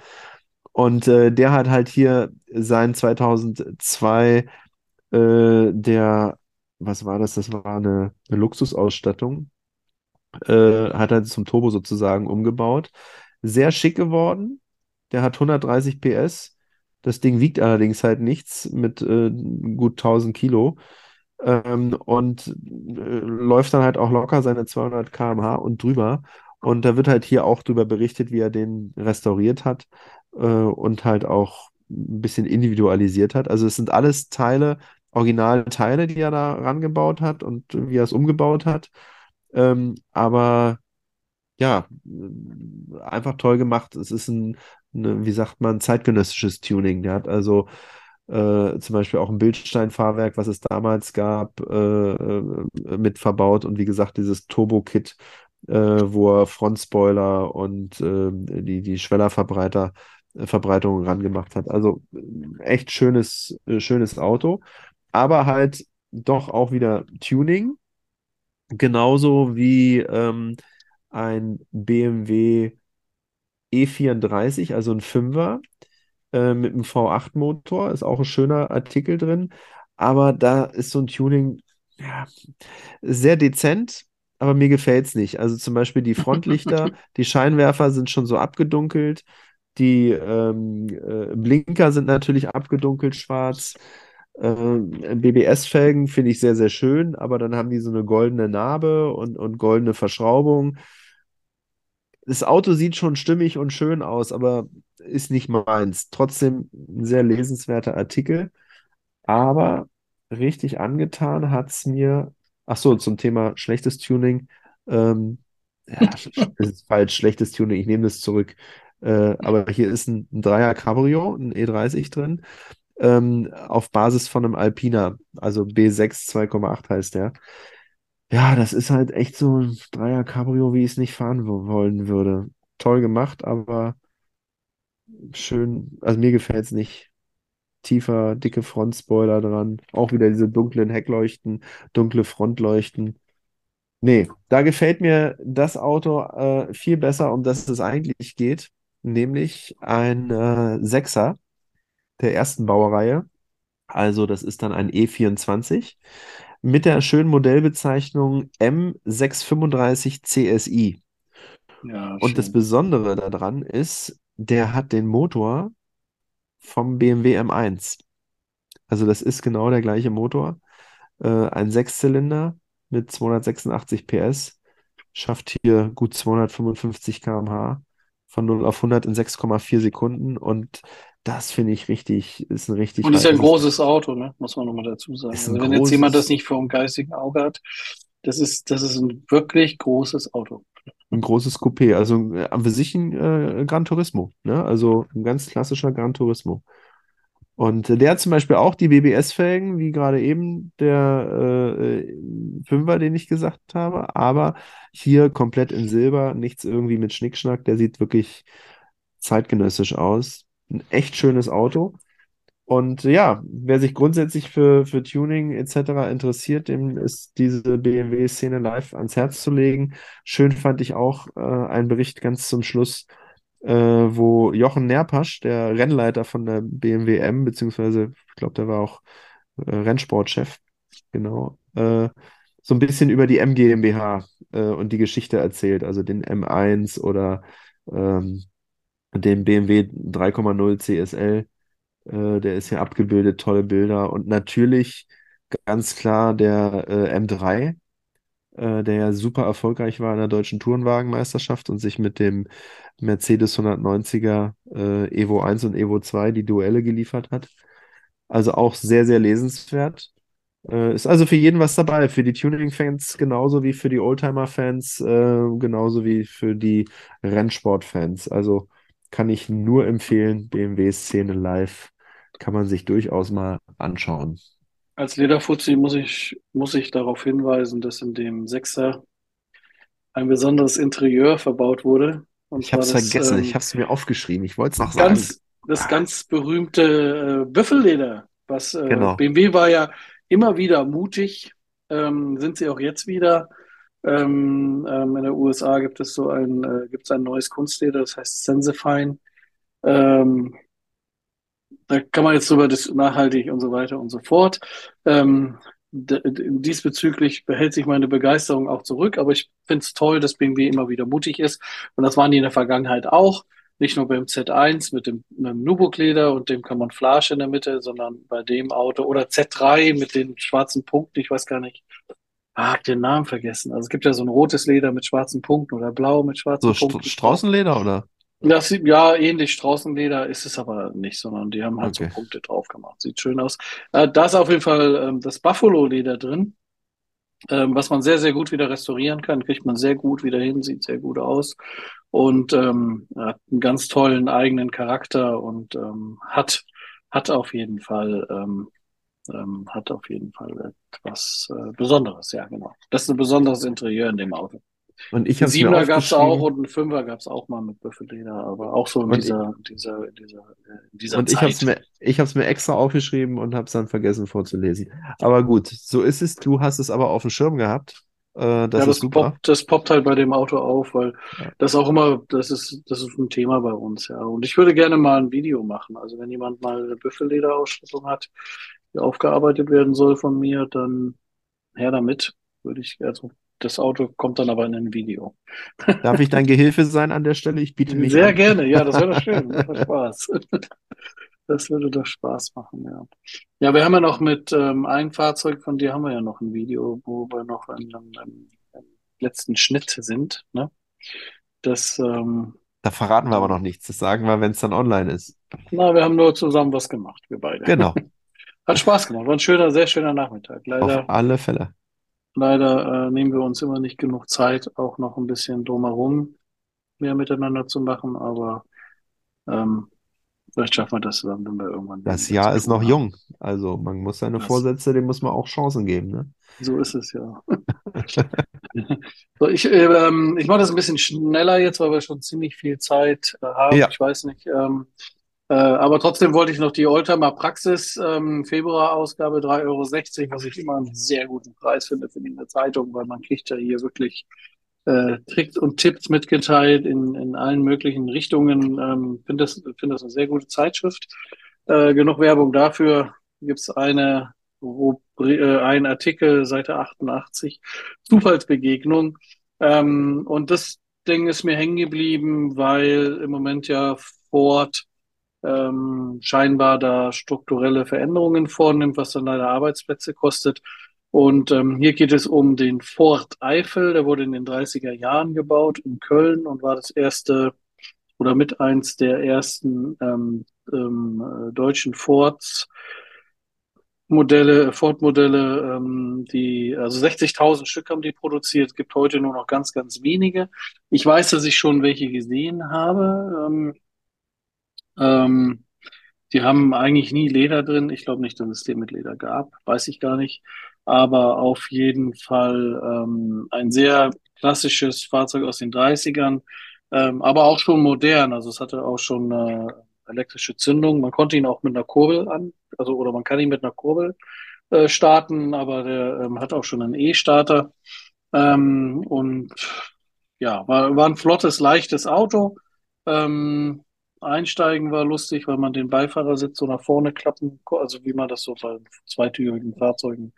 S1: Und äh, der hat halt hier sein 2002 äh, der, was war das? Das war eine, eine Luxusausstattung. Äh, hat er zum Turbo sozusagen umgebaut. Sehr schick geworden. Der hat 130 PS. Das Ding wiegt allerdings halt nichts mit äh, gut 1000 Kilo. ähm, und äh, läuft dann halt auch locker seine 200 km/h und drüber. Und da wird halt hier auch drüber berichtet, wie er den restauriert hat äh, und halt auch ein bisschen individualisiert hat. Also es sind alles Teile, Originalteile, die er da rangebaut hat und wie er es umgebaut hat. Ähm, aber ja, einfach toll gemacht. Es ist ein, eine, wie sagt man, zeitgenössisches Tuning. Der hat also äh, zum Beispiel auch ein Bildsteinfahrwerk, was es damals gab, äh, äh, mit verbaut und wie gesagt, dieses Turbo-Kit, äh, wo er Frontspoiler und äh, die, die Schwellerverbreiter, äh, Verbreitung rangemacht hat. Also echt schönes, schönes Auto, aber halt doch auch wieder Tuning, genauso wie ähm, ein BMW E34, also ein Fünfer äh, mit einem V8-Motor, ist auch ein schöner Artikel drin, aber da ist so ein Tuning ja, sehr dezent, aber mir gefällt es nicht. Also zum Beispiel die Frontlichter, die Scheinwerfer sind schon so abgedunkelt, die ähm, äh, Blinker sind natürlich abgedunkelt schwarz. Äh, BBS-Felgen finde ich sehr, sehr schön, aber dann haben die so eine goldene Narbe und, und goldene Verschraubung das Auto sieht schon stimmig und schön aus, aber ist nicht meins. Trotzdem ein sehr lesenswerter Artikel. Aber richtig angetan hat es mir, ach so, zum Thema schlechtes Tuning. Ähm, ja, das ist falsch, schlechtes Tuning, ich nehme das zurück. Äh, aber hier ist ein, ein Dreier Cabrio, ein E30 drin, ähm, auf Basis von einem Alpina, also B6 2,8 heißt der. Ja, das ist halt echt so ein Dreier Cabrio, wie ich es nicht fahren wo- wollen würde. Toll gemacht, aber schön, also mir gefällt es nicht. Tiefer, dicke Frontspoiler dran. Auch wieder diese dunklen Heckleuchten, dunkle Frontleuchten. Nee, da gefällt mir das Auto äh, viel besser, um das es eigentlich geht. Nämlich ein äh, Sechser der ersten Baureihe. Also das ist dann ein E24 mit der schönen Modellbezeichnung M635 CSI.
S2: Ja,
S1: Und das. Besondere daran ist, der hat den Motor vom BMW M1. Also das ist genau der gleiche Motor. Äh, ein Sechszylinder mit 286 PS, schafft hier gut 255 km/h von 0 auf 100 in 6,4 Sekunden. Und das finde ich richtig, ist ein richtig
S2: Und ist ja ein großes Auto, ne? Muss man nochmal dazu sagen. Also wenn jetzt jemand das nicht vor dem geistigen Auge hat, das ist, das ist ein wirklich großes Auto.
S1: ein großes Coupé. Also äh, an für sich ein äh, Gran Turismo, ne? Also ein ganz klassischer Gran Turismo. Und äh, der hat zum Beispiel auch die BBS-Felgen, wie gerade eben der äh, Fünfer, den ich gesagt habe, aber hier komplett in Silber, nichts irgendwie mit Schnickschnack. Der sieht wirklich zeitgenössisch aus. Ein echt schönes Auto. Und ja, wer sich grundsätzlich für, für Tuning etc. interessiert, dem ist diese BMW-Szene live ans Herz zu legen. Schön fand ich auch äh, einen Bericht ganz zum Schluss, äh, wo Jochen Nerpasch, der Rennleiter von der BMW M, beziehungsweise ich glaube, der war auch äh, Rennsportchef, genau, äh, so ein bisschen über die M GmbH äh, und die Geschichte erzählt, also den M1 oder ähm, den BMW 3,0 CSL. Äh, der ist hier abgebildet, tolle Bilder. Und natürlich ganz klar der äh, M3, äh, der ja super erfolgreich war in der deutschen Tourenwagenmeisterschaft und sich mit dem Mercedes 190er äh, Evo 1 und Evo 2 die Duelle geliefert hat. Also auch sehr, sehr lesenswert. Äh, ist also für jeden was dabei, für die Tuning-Fans genauso wie für die Oldtimer-Fans, äh, genauso wie für die Rennsport-Fans. Also kann ich nur empfehlen, BMW-Szene live kann man sich durchaus mal anschauen.
S2: Als Lederfuzzi muss ich, muss ich darauf hinweisen, dass in dem Sechser ein besonderes Interieur verbaut wurde. Und
S1: Ich habe es vergessen, ich
S2: ähm,
S1: habe es mir aufgeschrieben, ich wollte es noch sagen.
S2: das ganz berühmte äh, Büffelleder, was äh,
S1: genau.
S2: BMW war ja immer wieder mutig, ähm, sind sie auch jetzt wieder. Ähm, ähm, in der USA gibt es so ein, äh, gibt es ein neues Kunstleder, das heißt Sensifine. Ähm, da kann man jetzt drüber dis nachhaltig und so weiter und so fort. Ähm, diesbezüglich behält sich meine Begeisterung auch zurück, aber ich finde es toll, dass BMW immer wieder mutig ist. Und das waren die in der Vergangenheit auch. nicht nur beim Z1 mit dem, mit dem Nubuck-Leder und dem Camouflage in der Mitte, sondern bei dem Auto oder Z3 mit den schwarzen Punkten, ich weiß gar nicht, ah, hab den Namen vergessen. Also es gibt ja so ein rotes Leder mit schwarzen Punkten oder blau mit schwarzen
S1: So
S2: Punkten.
S1: St Straußenleder oder?
S2: Das sieht, ja, ähnlich Straußenleder ist es aber nicht, sondern die haben halt so
S1: Okay.
S2: Punkte drauf gemacht. Sieht schön aus. Äh, da ist auf jeden Fall ähm, das Buffalo-Leder drin, ähm, was man sehr, sehr gut wieder restaurieren kann. Kriegt man sehr gut wieder hin, sieht sehr gut aus und ähm, hat einen ganz tollen eigenen Charakter und ähm, hat, hat auf jeden Fall, ähm, ähm, hat auf jeden Fall etwas äh, Besonderes, ja, genau. Das ist ein besonderes Interieur in dem Auto.
S1: Und ich habe es mir
S2: Siebener gab's auch
S1: aufgeschrieben.
S2: und ein Fünfer gab's auch mal mit Büffelleder, aber auch so in
S1: Und ich-
S2: dieser, dieser, in dieser, äh, in dieser
S1: Und ich habe es
S2: Zeit.
S1: mir, ich habe es mir extra aufgeschrieben und habe es dann vergessen vorzulesen. Aber gut, so ist es. Du hast es aber auf dem Schirm gehabt. Äh, das
S2: ja,
S1: ist
S2: das
S1: super.
S2: poppt, das poppt halt bei dem Auto auf, weil
S1: Ja.
S2: das auch immer, das ist, das ist ein Thema bei uns, ja. Und ich würde gerne mal ein Video machen. Also wenn jemand mal eine Büffellederausstattung hat, die aufgearbeitet werden soll von mir, dann her damit. Würde ich, also das Auto kommt dann aber in ein Video.
S1: Darf ich dein Gehilfe sein an der Stelle? Ich biete mich
S2: Sehr
S1: an.
S2: gerne, ja, das wäre doch schön. Das wäre Spaß. Das würde doch Spaß machen, ja. Ja, wir haben ja noch mit ähm, einem Fahrzeug von dir haben wir ja noch ein Video, wo wir noch im letzten Schnitt sind, ne? Das, ähm,
S1: Da verraten wir aber noch nichts. Das sagen wir, wenn es dann online ist.
S2: na, wir haben nur zusammen was gemacht, wir beide.
S1: Genau,
S2: Hat Spaß gemacht, war ein schöner, sehr schöner Nachmittag.
S1: auf
S2: Leider,
S1: alle Fälle.
S2: leider äh, nehmen wir uns immer nicht genug Zeit, auch noch ein bisschen drumherum mehr miteinander zu machen, aber ähm, vielleicht schaffen wir das dann, wenn wir irgendwann
S1: Das Jahr ist noch jung. Also man muss seine
S2: Das-
S1: Vorsätze, dem muss man auch Chancen geben. Ne?
S2: So ist es ja. So, ich, äh, ähm, ich mache das ein bisschen schneller jetzt, weil wir schon ziemlich viel Zeit äh, haben.
S1: Ja.
S2: Ich weiß nicht. Ähm, äh, aber trotzdem wollte ich noch die Oldtimer Praxis ähm, Februar-Ausgabe 3,60 Euro, was ich immer einen sehr guten Preis finde für die Zeitung, weil man kriegt ja hier wirklich äh, Tricks und Tipps mitgeteilt in, in allen möglichen Richtungen. Ähm, finde das, finde das eine sehr gute Zeitschrift. Äh, genug Werbung dafür. Gibt's eine, Rubri äh, ein Artikel, Seite 88, Zufallsbegegnung. Ähm, und das Ding ist mir hängen geblieben, weil im Moment ja Ford ähm, scheinbar da strukturelle Veränderungen vornimmt, was dann leider Arbeitsplätze kostet. Und ähm, hier geht es um den Ford Eifel, der wurde in den 30er Jahren gebaut in Köln und war das erste oder mit eins der ersten ähm, ähm, äh, deutschen Fords Modelle, Ford-Modelle, ähm, die, also 60.000 Stück haben die produziert. Es gibt heute nur noch ganz, ganz wenige. Ich weiß, dass ich schon welche gesehen habe. Ähm, ähm, die haben eigentlich nie Leder drin. Ich glaube nicht, dass es den mit Leder gab. Weiß ich gar nicht. Aber auf jeden Fall ähm, ein sehr klassisches Fahrzeug aus den 30ern, ähm, aber auch schon modern. Also es hatte auch schon äh, elektrische Zündung. Man konnte ihn auch mit einer Kurbel an, also oder man kann ihn mit einer Kurbel äh, starten, aber der ähm, hat auch schon einen E-Starter. Ähm, und ja, war, war ein flottes, leichtes Auto. Ähm, Einsteigen war lustig, weil man den Beifahrersitz so nach vorne klappen, also wie man das so bei zweitürigen Fahrzeugen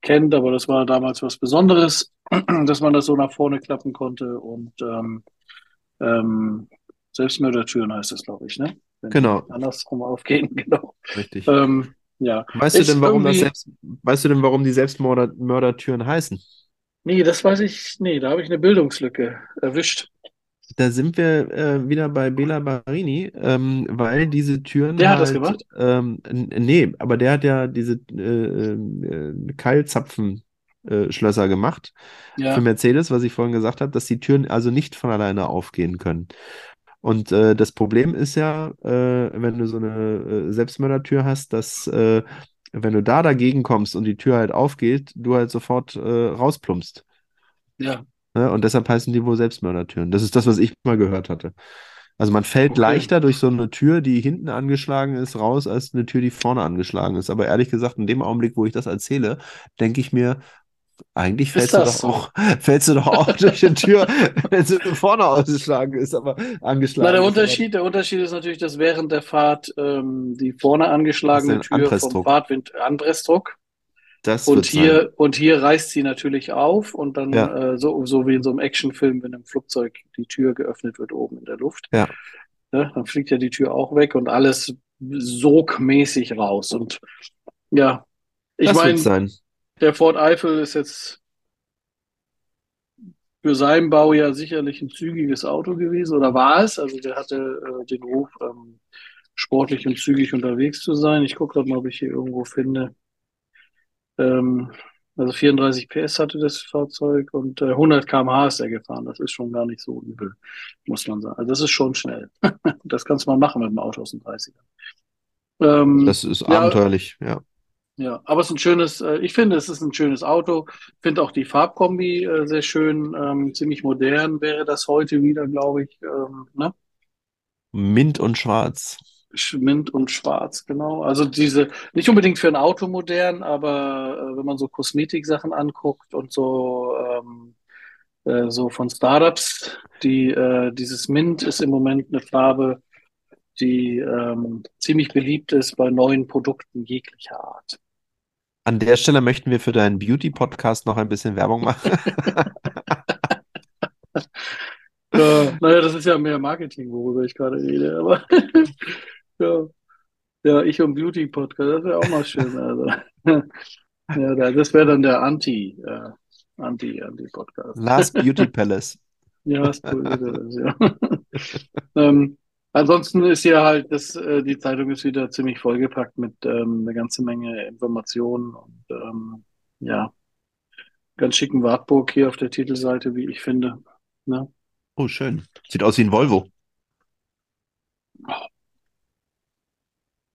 S2: kennt, aber das war damals was Besonderes, dass man das so nach vorne klappen konnte und ähm, ähm, Selbstmördertüren heißt das, glaube ich, ne? Wenn
S1: Genau.
S2: andersrum aufgehen, genau.
S1: Richtig.
S2: Ähm, ja.
S1: Weißt du denn, warum das selbst, weißt du denn, warum die Selbstmördertüren heißen?
S2: Nee, das weiß ich, nee, da habe ich eine Bildungslücke erwischt.
S1: Da sind wir äh, wieder bei Bela Barini, ähm, weil diese Türen
S2: Der hat das
S1: halt,
S2: gemacht?
S1: ähm, nee, aber der hat ja diese äh, äh, Keilzapfen äh, Schlösser gemacht
S2: Ja,
S1: für Mercedes, was ich vorhin gesagt habe, dass die Türen also nicht von alleine aufgehen können. Und äh, das Problem ist ja, äh, wenn du so eine Selbstmördertür hast, dass wenn du da dagegen kommst und die Tür halt aufgeht, du halt sofort äh, rausplumpst.
S2: ja,
S1: Ne? Und deshalb heißen die wohl Selbstmördertüren. Das ist das, was ich mal gehört hatte. Also man fällt
S2: Okay.
S1: leichter durch so eine Tür, die hinten angeschlagen ist, raus, als eine Tür, die vorne angeschlagen ist. Aber ehrlich gesagt, in dem Augenblick, wo ich das erzähle, denke ich mir, eigentlich fällst du doch
S2: so?
S1: auch, fällst du doch auch durch die Tür, wenn sie vorne ausgeschlagen ist, aber angeschlagen
S2: Na, der
S1: ist.
S2: Unterschied, der Unterschied ist natürlich, dass während der Fahrt ähm, die vorne angeschlagene Tür vom. Fahrtwind Anpressdruck
S1: Das
S2: und
S1: wird sein.
S2: hier und hier reißt sie natürlich auf und dann
S1: Ja.
S2: äh, so so wie in so einem Actionfilm, wenn im Flugzeug die Tür geöffnet wird oben in der Luft.
S1: Ja.
S2: ne, dann fliegt ja die Tür auch weg und alles sogmäßig raus. Und ja, ich meine, der Ford Eifel ist jetzt für seinen Bau ja sicherlich ein zügiges Auto gewesen oder war es. Also der hatte äh, den Ruf, ähm, sportlich und zügig unterwegs zu sein. Ich gucke gerade mal, ob ich hier irgendwo finde. Ähm, also 34 PS hatte das Fahrzeug und äh, 100 km/h ist er gefahren. Das ist schon gar nicht so übel, muss man sagen. Also das ist schon schnell. Das kannst du mal machen mit dem Auto aus den 30ern. Ähm,
S1: Das ist
S2: ja,
S1: abenteuerlich, ja.
S2: ja, aber es ist ein schönes, äh, ich finde, es ist ein schönes Auto. Finde auch die Farbkombi äh, sehr schön, ähm, ziemlich modern wäre das heute wieder, glaube ich. Ähm, ne?
S1: Mint und schwarz.
S2: Mint und Schwarz, genau. Also diese, nicht unbedingt für ein Auto modern, aber äh, wenn man so Kosmetiksachen anguckt und so, ähm, äh, so von Startups, die, äh, dieses Mint ist im Moment eine Farbe, die ähm, ziemlich beliebt ist bei neuen Produkten jeglicher Art.
S1: An der Stelle möchten wir für deinen Beauty-Podcast noch ein bisschen Werbung machen.
S2: Ja, naja, das ist ja mehr Marketing, worüber ich gerade rede, aber ja, ja, ich und Beauty Podcast, das wäre auch mal schön. Also. Ja, da- das wäre dann der Anti, äh, Anti, Anti-Podcast.
S1: Last Beauty Palace.
S2: Ja, das ist, ja. Ähm, ansonsten ist hier halt, das, äh, die Zeitung ist wieder ziemlich vollgepackt mit ähm, eine ganze Menge Informationen und ähm, ja, ganz schicken Wartburg hier auf der Titelseite, wie ich finde. Ne?
S1: Oh, schön. Sieht aus wie ein Volvo.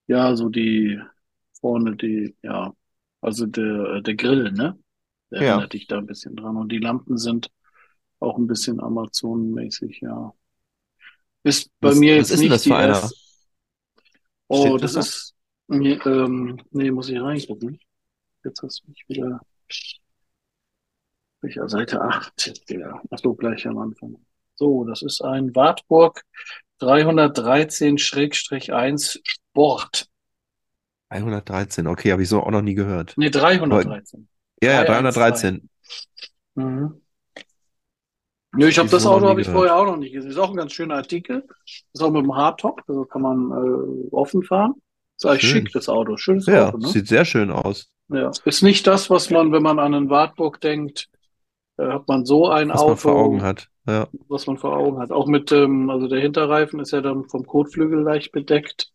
S2: Ja, so die vorne, die, ja, also der, der Grill, ne? Der
S1: Ja.
S2: erinnert dich da ein bisschen dran. Und die Lampen sind auch ein bisschen Amazon-mäßig, ja. Ist bei
S1: Was-
S2: mir
S1: was
S2: jetzt
S1: ist denn
S2: nicht
S1: das für
S2: die
S1: einer?
S2: erste. Oh,
S1: Steht
S2: das
S1: das da?
S2: ist, nee, ähm, nee, muss ich reingucken. Jetzt hast du mich wieder, welcher Seite 8, ja, ach so, gleich am Anfang. So, das ist ein Wartburg 313-1 Sport.
S1: 113, okay, habe ich so auch noch nie gehört.
S2: Nee, 313.
S1: Ja, ja,
S2: 313.
S1: 313.
S2: Mhm. Nö, ich habe das Auto habe ich vorher auch noch nicht gesehen. Ist auch ein ganz schöner Artikel. Ist auch mit dem Hardtop, also kann man äh, offen fahren. Ist eigentlich
S1: Schön.
S2: schick, das Auto. Schönes
S1: Ja,
S2: Auto, ne?
S1: sieht sehr schön aus.
S2: Ja. Ist nicht das, was man, wenn man an einen Wartburg denkt, äh, hat man so ein
S1: Was
S2: Auto,
S1: man vor Augen hat. Ja.
S2: was man vor Augen hat. Auch mit, ähm, also der Hinterreifen ist ja dann vom Kotflügel leicht bedeckt.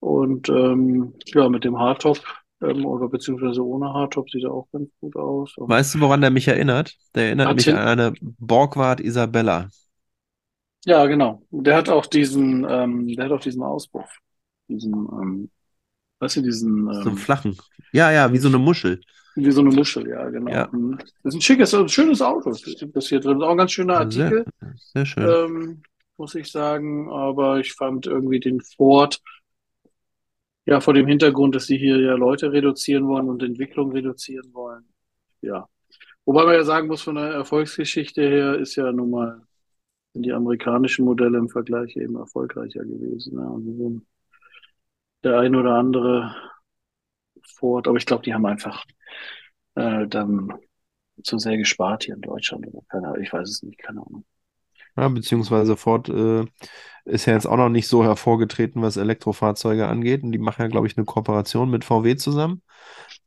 S2: Und ähm, ja, mit dem Hardtop ähm, oder beziehungsweise ohne Hardtop sieht er auch ganz gut aus. Und
S1: Weißt du, woran der mich erinnert? Der erinnert mich
S2: hin-
S1: an eine Borgward Isabella.
S2: Ja, genau. Der hat auch diesen, ähm, der hat auch diesen Auspuff. Diesen, ähm, weißt du, diesen,
S1: So einen
S2: ähm,
S1: flachen. Ja, ja, wie so eine Muschel.
S2: Wie so eine Muschel, ja, genau.
S1: Ja.
S2: Mhm. Das ist ein schickes, ein schönes Auto. Das hier drin. Ist auch ein ganz schöner
S1: Sehr,
S2: Artikel,
S1: sehr schön.
S2: ähm, muss ich sagen. Aber ich fand irgendwie den Ford, ja, vor dem Hintergrund, dass sie hier ja Leute reduzieren wollen und Entwicklung reduzieren wollen. Ja. Wobei man ja sagen muss, von der Erfolgsgeschichte her ist ja nun mal die amerikanischen Modelle im Vergleich eben erfolgreicher gewesen. Ja. So der ein oder andere Ford, aber ich glaube, die haben einfach äh, dann zu sehr gespart hier in Deutschland keine ich weiß es nicht, keine Ahnung.
S1: Ja, beziehungsweise Ford äh, ist ja jetzt auch noch nicht so hervorgetreten, was Elektrofahrzeuge angeht. Und die machen ja, glaube ich, eine Kooperation mit VW zusammen,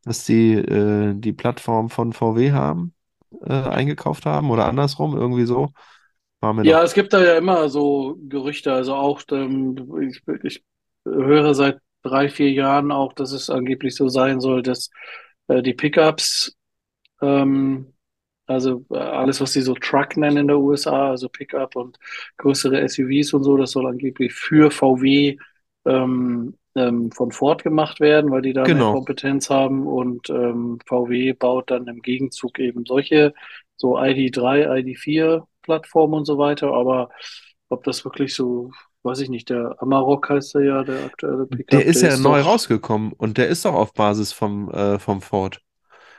S1: dass die äh, die Plattform von VW haben, äh, eingekauft haben oder andersrum, irgendwie so.
S2: Ja, es gibt da ja immer so Gerüchte, also auch, ähm, ich, ich höre seit drei, vier Jahren auch, dass es angeblich so sein soll, dass äh, die Pickups, ähm, also äh, alles, was sie so Truck nennen in der USA, also Pickup und größere SUVs und so, das soll angeblich für VW ähm, ähm, von Ford gemacht werden, weil die da
S1: Genau.
S2: Kompetenz haben und ähm, VW baut dann im Gegenzug eben solche, so ID3, ID4 Plattformen und so weiter, aber ob das wirklich so, weiß ich nicht, der Amarok heißt er ja, der aktuelle Pickup,
S1: Der ist ja neu
S2: doch,
S1: rausgekommen und der ist doch auf Basis vom, äh, vom Ford.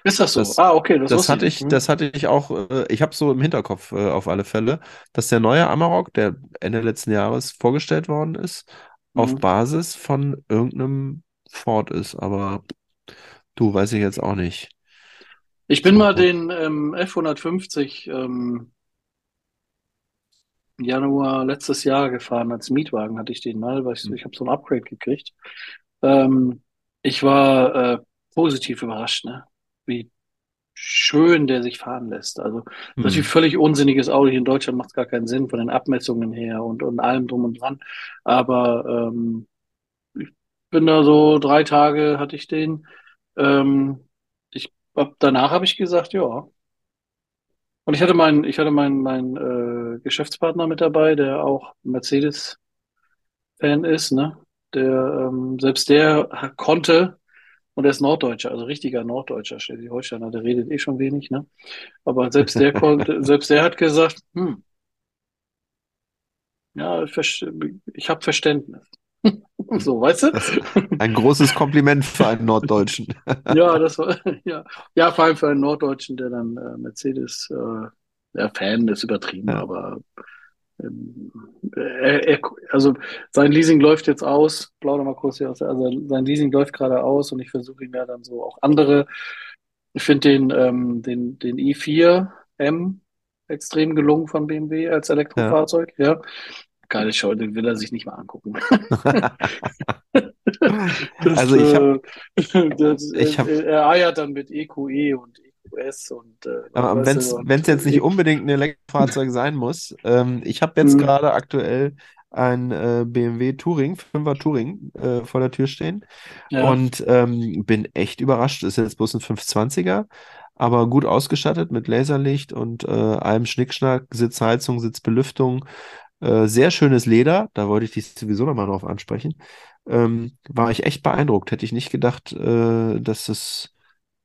S2: Ist das so?
S1: Das-
S2: ah, okay, das
S1: Das hatte
S2: ich
S1: ich,
S2: nicht.
S1: das hatte ich auch, äh, ich habe so im Hinterkopf äh, auf alle Fälle, dass der neue Amarok, der Ende letzten Jahres vorgestellt worden ist, auf
S2: Mhm.
S1: Basis von irgendeinem Ford ist. Aber du, weiß ich jetzt auch nicht.
S2: Ich bin
S1: So
S2: mal den ähm, F150 ähm, Januar letztes Jahr gefahren. Als Mietwagen hatte ich den mal, weil ich, so, ich habe so ein Upgrade gekriegt. Ähm, ich war äh, positiv überrascht, ne? Wie schön der sich fahren lässt. Also natürlich
S1: Hm.
S2: völlig unsinniges Auto. Hier in Deutschland macht es gar keinen Sinn von den Abmessungen her und, und allem drum und dran. Aber ähm, ich bin da so drei Tage hatte ich den. Ähm, ich danach habe ich gesagt, ja. Und ich hatte meinen, ich hatte meinen, meinen äh, Geschäftspartner mit dabei, der auch Mercedes-Fan ist, ne? Der ähm, selbst der konnte und er ist Norddeutscher, also richtiger Norddeutscher, Schleswig-Holsteiner, der redet eh schon wenig, ne? Aber selbst der konnte, selbst der hat gesagt, hm, ja, ich, habe Verständnis. So, weißt du?
S1: Ein großes Kompliment für einen Norddeutschen.
S2: Ja, das war, ja, ja, vor allem für einen Norddeutschen, der dann äh, Mercedes, äh, ja, Fan ist übertrieben,
S1: Ja.
S2: aber ähm, er, er, also sein Leasing läuft jetzt aus, plaudere mal kurz hier aus, also sein Leasing läuft gerade aus und ich versuche ihm ja dann so auch andere, ich finde den, ähm, den, den i4 M extrem gelungen von BMW als
S1: Ja.
S2: Elektrofahrzeug, ja. Geile Show, den will er sich nicht mal angucken. Das,
S1: Also ich habe
S2: äh,
S1: hab,
S2: äh, er eiert dann mit EQE und EQS und äh,
S1: aber wenn es jetzt nicht
S2: äh,
S1: unbedingt ein Elektrofahrzeug sein muss, ähm, ich habe jetzt
S2: hm,
S1: gerade aktuell ein äh, BMW Touring, 5er Touring äh, vor der Tür stehen
S2: ja,
S1: und ähm, bin echt überrascht. Ist jetzt bloß ein 520er, aber gut ausgestattet mit Laserlicht und äh, allem Schnickschnack, Sitzheizung, Sitzbelüftung, äh, sehr schönes Leder. Da wollte ich dich sowieso nochmal drauf ansprechen. Ähm, war ich echt beeindruckt. Hätte ich nicht gedacht, äh, dass es,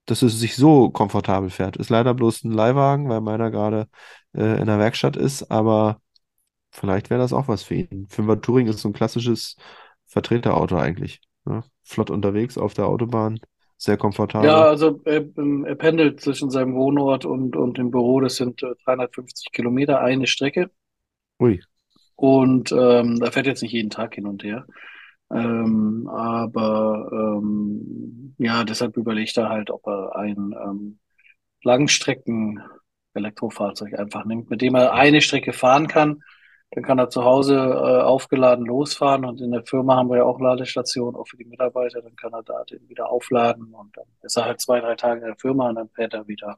S1: dass es sich so komfortabel fährt. Ist leider bloß ein Leihwagen, weil meiner gerade äh, in der Werkstatt ist, aber vielleicht wäre das auch was für ihn. Fünfer Touring ist so ein klassisches Vertreterauto eigentlich. Ne? Flott unterwegs auf der Autobahn, sehr
S2: ja,
S1: komfortabel.
S2: also er, ähm, er pendelt zwischen seinem Wohnort und, und dem Büro, das sind äh, 350 Kilometer, eine Strecke.
S1: Ui.
S2: Und ähm, er fährt jetzt nicht jeden Tag hin und her. Ähm, aber ähm, ja, deshalb überlegt er halt, ob er ein ähm, Langstrecken-Elektrofahrzeug einfach nimmt, mit dem er eine Strecke fahren kann. Dann kann er zu Hause äh, aufgeladen losfahren und in der Firma haben wir ja auch Ladestationen, auch für die Mitarbeiter. Dann kann er da den wieder aufladen und dann ist er halt zwei, drei Tage in der Firma und dann fährt er wieder,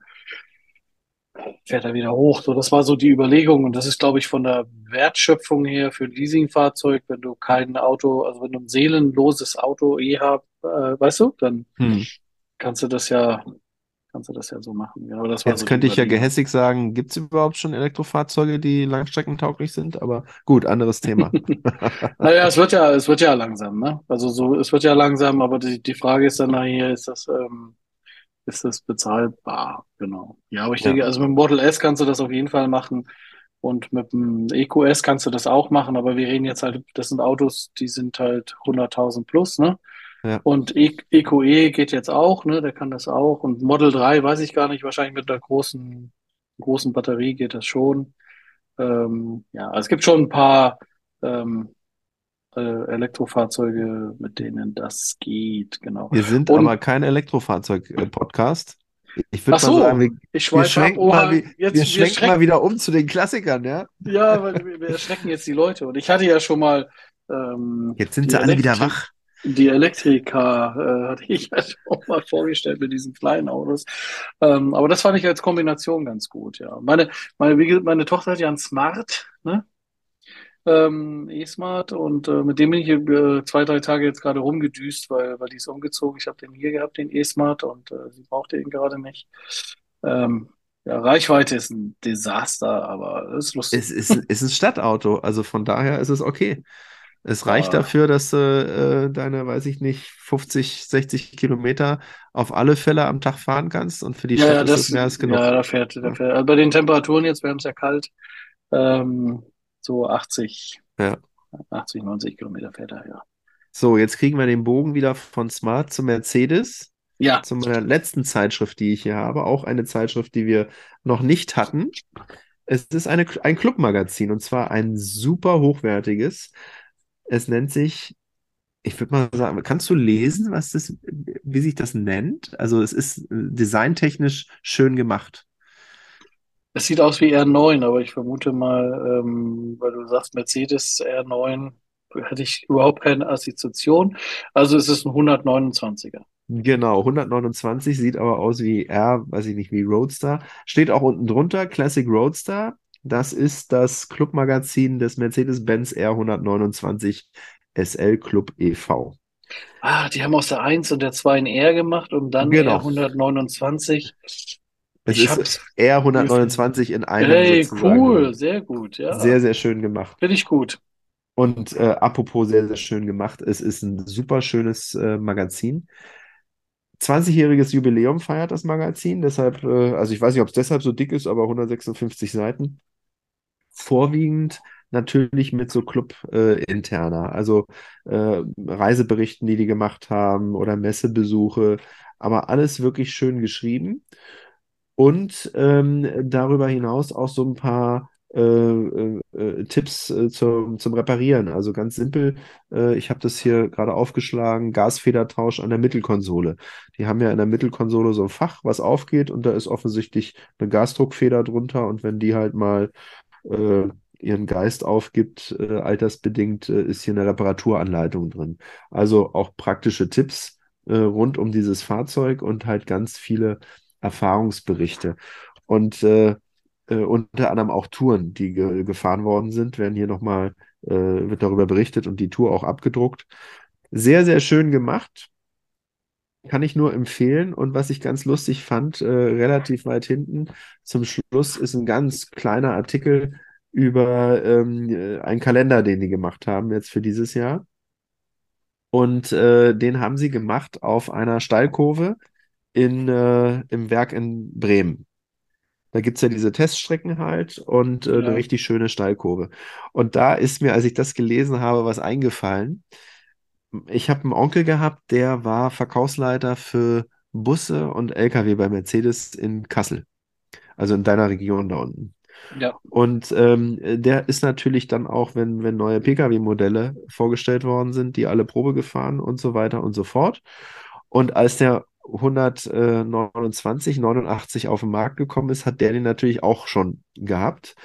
S2: fährt er wieder hoch. So, das war so die Überlegung und das ist, glaube ich, von der Wertschöpfung her für ein Leasingfahrzeug, wenn du kein Auto, also wenn du ein seelenloses Auto eh hast, äh, weißt du, dann
S1: Hm.
S2: kannst du das ja, kannst du das ja so machen. Aber das
S1: Jetzt
S2: so
S1: könnte ich ja gehässig sagen, gibt es überhaupt schon Elektrofahrzeuge, die langstreckentauglich sind? Aber gut, anderes Thema.
S2: Naja, es wird ja, es wird ja langsam, ne? Also so, es wird ja langsam, aber die, die Frage ist dann nachher, ist das, ähm, ist das bezahlbar? Genau. Ja, aber ich
S1: Ja.
S2: denke, also mit dem Model S kannst du das auf jeden Fall machen und mit dem EQS kannst du das auch machen, aber wir reden jetzt halt, das sind Autos, die sind halt 100.000 plus, ne?
S1: Ja.
S2: Und E- EQE geht jetzt auch, ne? Der kann das auch. Und Model 3 weiß ich gar nicht, wahrscheinlich mit einer großen, großen Batterie geht das schon. Ähm, ja, also es gibt schon ein paar ähm, äh, Elektrofahrzeuge, mit denen das geht, genau.
S1: Wir sind
S2: Und
S1: aber kein Elektrofahrzeug-Podcast. Ich würde mal sagen,
S2: so,
S1: wir,
S2: ich
S1: wir
S2: schweife ab.
S1: schwenken mal,
S2: Oha,
S1: wie,
S2: jetzt
S1: wir
S2: wir
S1: schwenken mal
S2: schrecken,
S1: wieder um zu den Klassikern, ja?
S2: ja, weil wir, wir erschrecken jetzt die Leute. Und ich hatte ja schon mal ähm,
S1: Jetzt sind sie alle wieder
S2: Elektrik,
S1: wach.
S2: die Elektrika äh, hatte ich ja schon mal vorgestellt mit diesen kleinen Autos. Ähm, aber das fand ich als Kombination ganz gut, ja. Meine, meine, meine Tochter hat ja einen Smart, ne? Ähm, E-Smart und äh, mit dem bin ich äh, zwei, drei Tage jetzt gerade rumgedüst, weil, weil die ist umgezogen. Ich habe den hier gehabt, den E-Smart, und äh, sie brauchte ihn gerade nicht. Ähm, ja, Reichweite ist ein Desaster, aber es ist lustig.
S1: Es ist, ist ein Stadtauto, also von daher ist es okay. Es reicht
S2: Ja,
S1: dafür, dass du äh, deine, weiß ich nicht, 50, 60 Kilometer auf alle Fälle am Tag fahren kannst und für die
S2: ja,
S1: Stadt
S2: ja,
S1: ist es
S2: das,
S1: mehr als genug.
S2: ja, da fährt, da fährt. Also bei den Temperaturen jetzt, wir haben es ja kalt, ähm, so 80,
S1: Ja.
S2: 80, 90 Kilometer fährt er, ja.
S1: So, jetzt kriegen wir den Bogen wieder von Smart zu Mercedes,
S2: Ja,
S1: zu meiner letzten Zeitschrift, die ich hier habe, auch eine Zeitschrift, die wir noch nicht hatten. Es ist eine, ein Clubmagazin und zwar ein super hochwertiges. Es nennt sich, ich würde mal sagen, kannst du lesen, was das, wie sich das nennt? Also es ist äh, designtechnisch schön gemacht.
S2: Es sieht aus wie R9, aber ich vermute mal, ähm, weil du sagst Mercedes R9, hätte ich überhaupt keine Assoziation. Also es ist ein 129er.
S1: Genau, 129 sieht aber aus wie R, weiß ich nicht, wie Roadster. Steht auch unten drunter, Classic Roadster. Das ist das Clubmagazin des Mercedes-Benz R129 SL Club e.V.
S2: Ah, die haben aus der 1 und der 2 ein R gemacht und dann
S1: Genau.
S2: R129.
S1: Es
S2: Ich
S1: ist
S2: hab's.
S1: R129 in einem
S2: Hey,
S1: sozusagen
S2: cool, sehr gut, ja.
S1: Sehr, sehr schön gemacht.
S2: Finde ich gut.
S1: Und äh, apropos sehr, sehr schön gemacht, es ist ein super schönes äh, Magazin. 20-jähriges Jubiläum feiert das Magazin, deshalb, äh, also ich weiß nicht, ob es deshalb so dick ist, aber 156 Seiten. Vorwiegend natürlich mit so Club-interner, also äh, Reiseberichten, die die gemacht haben oder Messebesuche, aber alles wirklich schön geschrieben. Und ähm, darüber hinaus auch so ein paar äh, äh, äh, Tipps äh, zum, zum Reparieren. Also ganz simpel, äh, ich habe das hier gerade aufgeschlagen, Gasfedertausch an der Mittelkonsole. Die haben ja in der Mittelkonsole so ein Fach, was aufgeht und da ist offensichtlich eine Gasdruckfeder drunter und wenn die halt mal äh, ihren Geist aufgibt, äh, altersbedingt, äh, ist hier eine Reparaturanleitung drin. Also auch praktische Tipps äh, rund um dieses Fahrzeug und halt ganz viele Erfahrungsberichte. Und äh, äh, unter anderem auch Touren, die ge gefahren worden sind, werden hier nochmal, äh, wird darüber berichtet und die Tour auch abgedruckt. Sehr, sehr schön gemacht. Kann ich nur empfehlen. Und was ich ganz lustig fand, äh, relativ weit hinten zum Schluss ist ein ganz kleiner Artikel über ähm, äh, einen Kalender, den die gemacht haben jetzt für dieses Jahr. Und äh, den haben sie gemacht auf einer Steilkurve in, äh, im Werk in Bremen. Da gibt es ja diese Teststrecken halt und äh, eine
S2: Ja,
S1: richtig schöne Steilkurve. Und da ist mir, als ich das gelesen habe, was eingefallen. Ich habe einen Onkel gehabt, der war Verkaufsleiter für Busse und LKW bei Mercedes in Kassel, also in deiner Region da unten.
S2: ja,
S1: Und ähm, der ist natürlich dann auch, wenn, wenn neue Pkw-Modelle vorgestellt worden sind, die alle Probe gefahren und so weiter und so fort. Und als der 129, 89 auf den Markt gekommen ist, hat der den natürlich auch schon gehabt.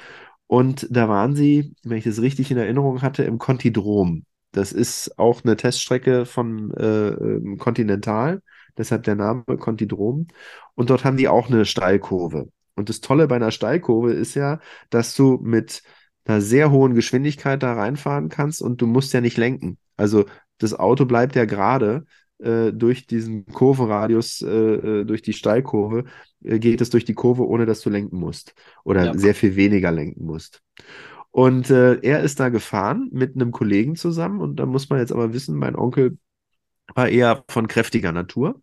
S1: Und da waren sie, wenn ich das richtig in Erinnerung hatte, im Contidrom. Das ist auch eine Teststrecke von äh, ähm, Continental, deshalb der Name Contidrom. Und dort haben die auch eine Steilkurve. Und das Tolle bei einer Steilkurve ist ja, dass du mit einer sehr hohen Geschwindigkeit da reinfahren kannst und du musst ja nicht lenken. Also das Auto bleibt ja gerade äh, durch diesen Kurvenradius, äh, äh, durch die Steilkurve, äh, geht es durch die Kurve, ohne dass du lenken musst oder
S2: ja.
S1: sehr viel weniger lenken musst. Und äh, er ist da gefahren mit einem Kollegen zusammen und da muss man jetzt aber wissen, mein Onkel war eher von kräftiger Natur.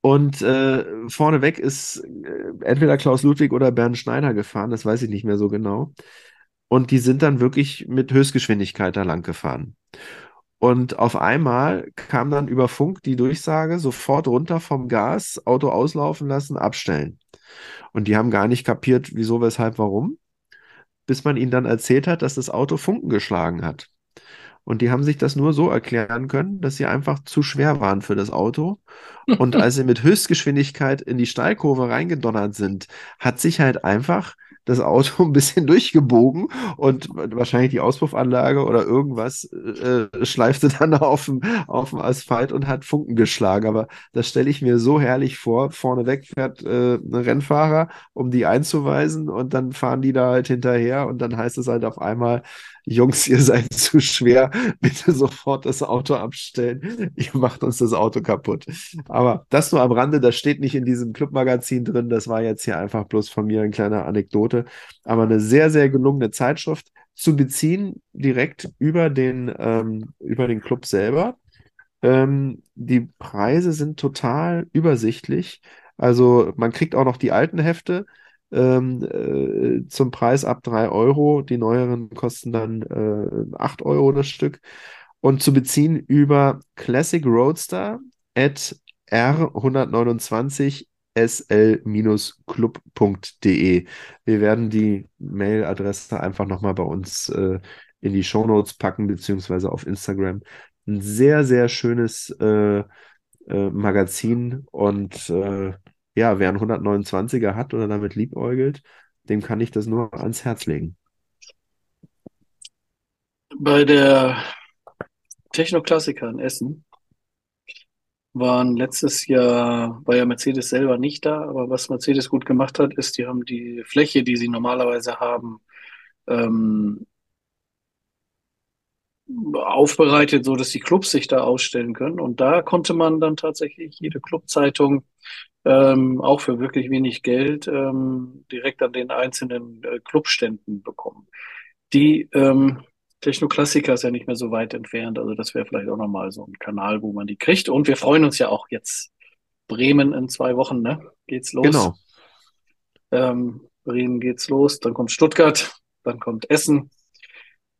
S1: Und äh, vorneweg ist äh, entweder Klaus Ludwig oder Bernd Schneider gefahren, das weiß ich nicht mehr so genau. Und die sind dann wirklich mit Höchstgeschwindigkeit da lang gefahren. Und auf einmal kam dann über Funk die Durchsage, sofort runter vom Gas, Auto auslaufen lassen, abstellen. Und die haben gar nicht kapiert, wieso, weshalb, warum, bis man ihnen dann erzählt hat, dass das Auto Funken geschlagen hat. Und die haben sich das nur so erklären können, dass sie einfach zu schwer waren für das Auto. Und als sie mit Höchstgeschwindigkeit in die Steilkurve reingedonnert sind, hat sich halt einfach das Auto ein bisschen durchgebogen und wahrscheinlich die Auspuffanlage oder irgendwas äh, schleifte dann auf dem, auf dem Asphalt und hat Funken geschlagen. Aber das stelle ich mir so herrlich vor. Vorneweg fährt äh, ein Rennfahrer, um die einzuweisen und dann fahren die da halt hinterher und dann heißt es halt auf einmal, Jungs, ihr seid zu schwer, bitte sofort das Auto abstellen. Ihr macht uns das Auto kaputt. Aber das nur am Rande, das steht nicht in diesem Clubmagazin drin. Das war jetzt hier einfach bloß von mir eine kleine Anekdote. Aber eine sehr, sehr gelungene Zeitschrift zu beziehen, direkt über den, ähm, über den Club selber. Ähm, die Preise sind total übersichtlich. Also man kriegt auch noch die alten Hefte ähm, äh, zum Preis ab 3 Euro. Die neueren kosten dann äh, 8 Euro das Stück. Und zu beziehen über Classic Roadster at R129 sl-club.de. Wir werden die Mailadresse einfach nochmal bei uns äh, in die Shownotes packen, beziehungsweise auf Instagram. Ein sehr, sehr schönes äh, äh, Magazin und äh, ja, wer einen 129er hat oder damit liebäugelt, dem kann ich das nur ans Herz legen.
S2: Bei der Techno-Klassiker in Essen waren letztes Jahr, war ja Mercedes selber nicht da, aber was Mercedes gut gemacht hat, ist, die haben die Fläche, die sie normalerweise haben, ähm, aufbereitet, so dass die Clubs sich da ausstellen können. Und da konnte man dann tatsächlich jede Clubzeitung ähm, auch für wirklich wenig Geld ähm, direkt an den einzelnen äh, Clubständen bekommen. Die ähm, Technoklassiker ist ja nicht mehr so weit entfernt, also das wäre vielleicht auch nochmal so ein Kanal, wo man die kriegt. Und wir freuen uns ja auch jetzt. Bremen in zwei Wochen, ne? Geht's los.
S1: Genau.
S2: Ähm, Bremen geht's los, dann kommt Stuttgart, dann kommt Essen.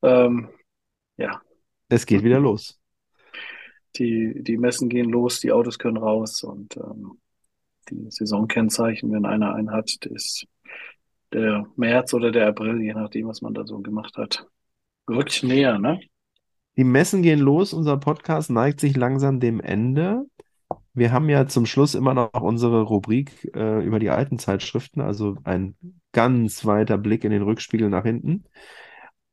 S2: Ähm, ja.
S1: Es geht wieder los.
S2: Die, die Messen gehen los, die Autos können raus und ähm, die Saisonkennzeichen, wenn einer einen hat, ist der März oder der April, je nachdem, was man da so gemacht hat, rückt näher, ne?
S1: Die Messen gehen los, unser Podcast neigt sich langsam dem Ende. Wir haben ja zum Schluss immer noch unsere Rubrik äh, über die alten Zeitschriften, also ein ganz weiter Blick in den Rückspiegel nach hinten.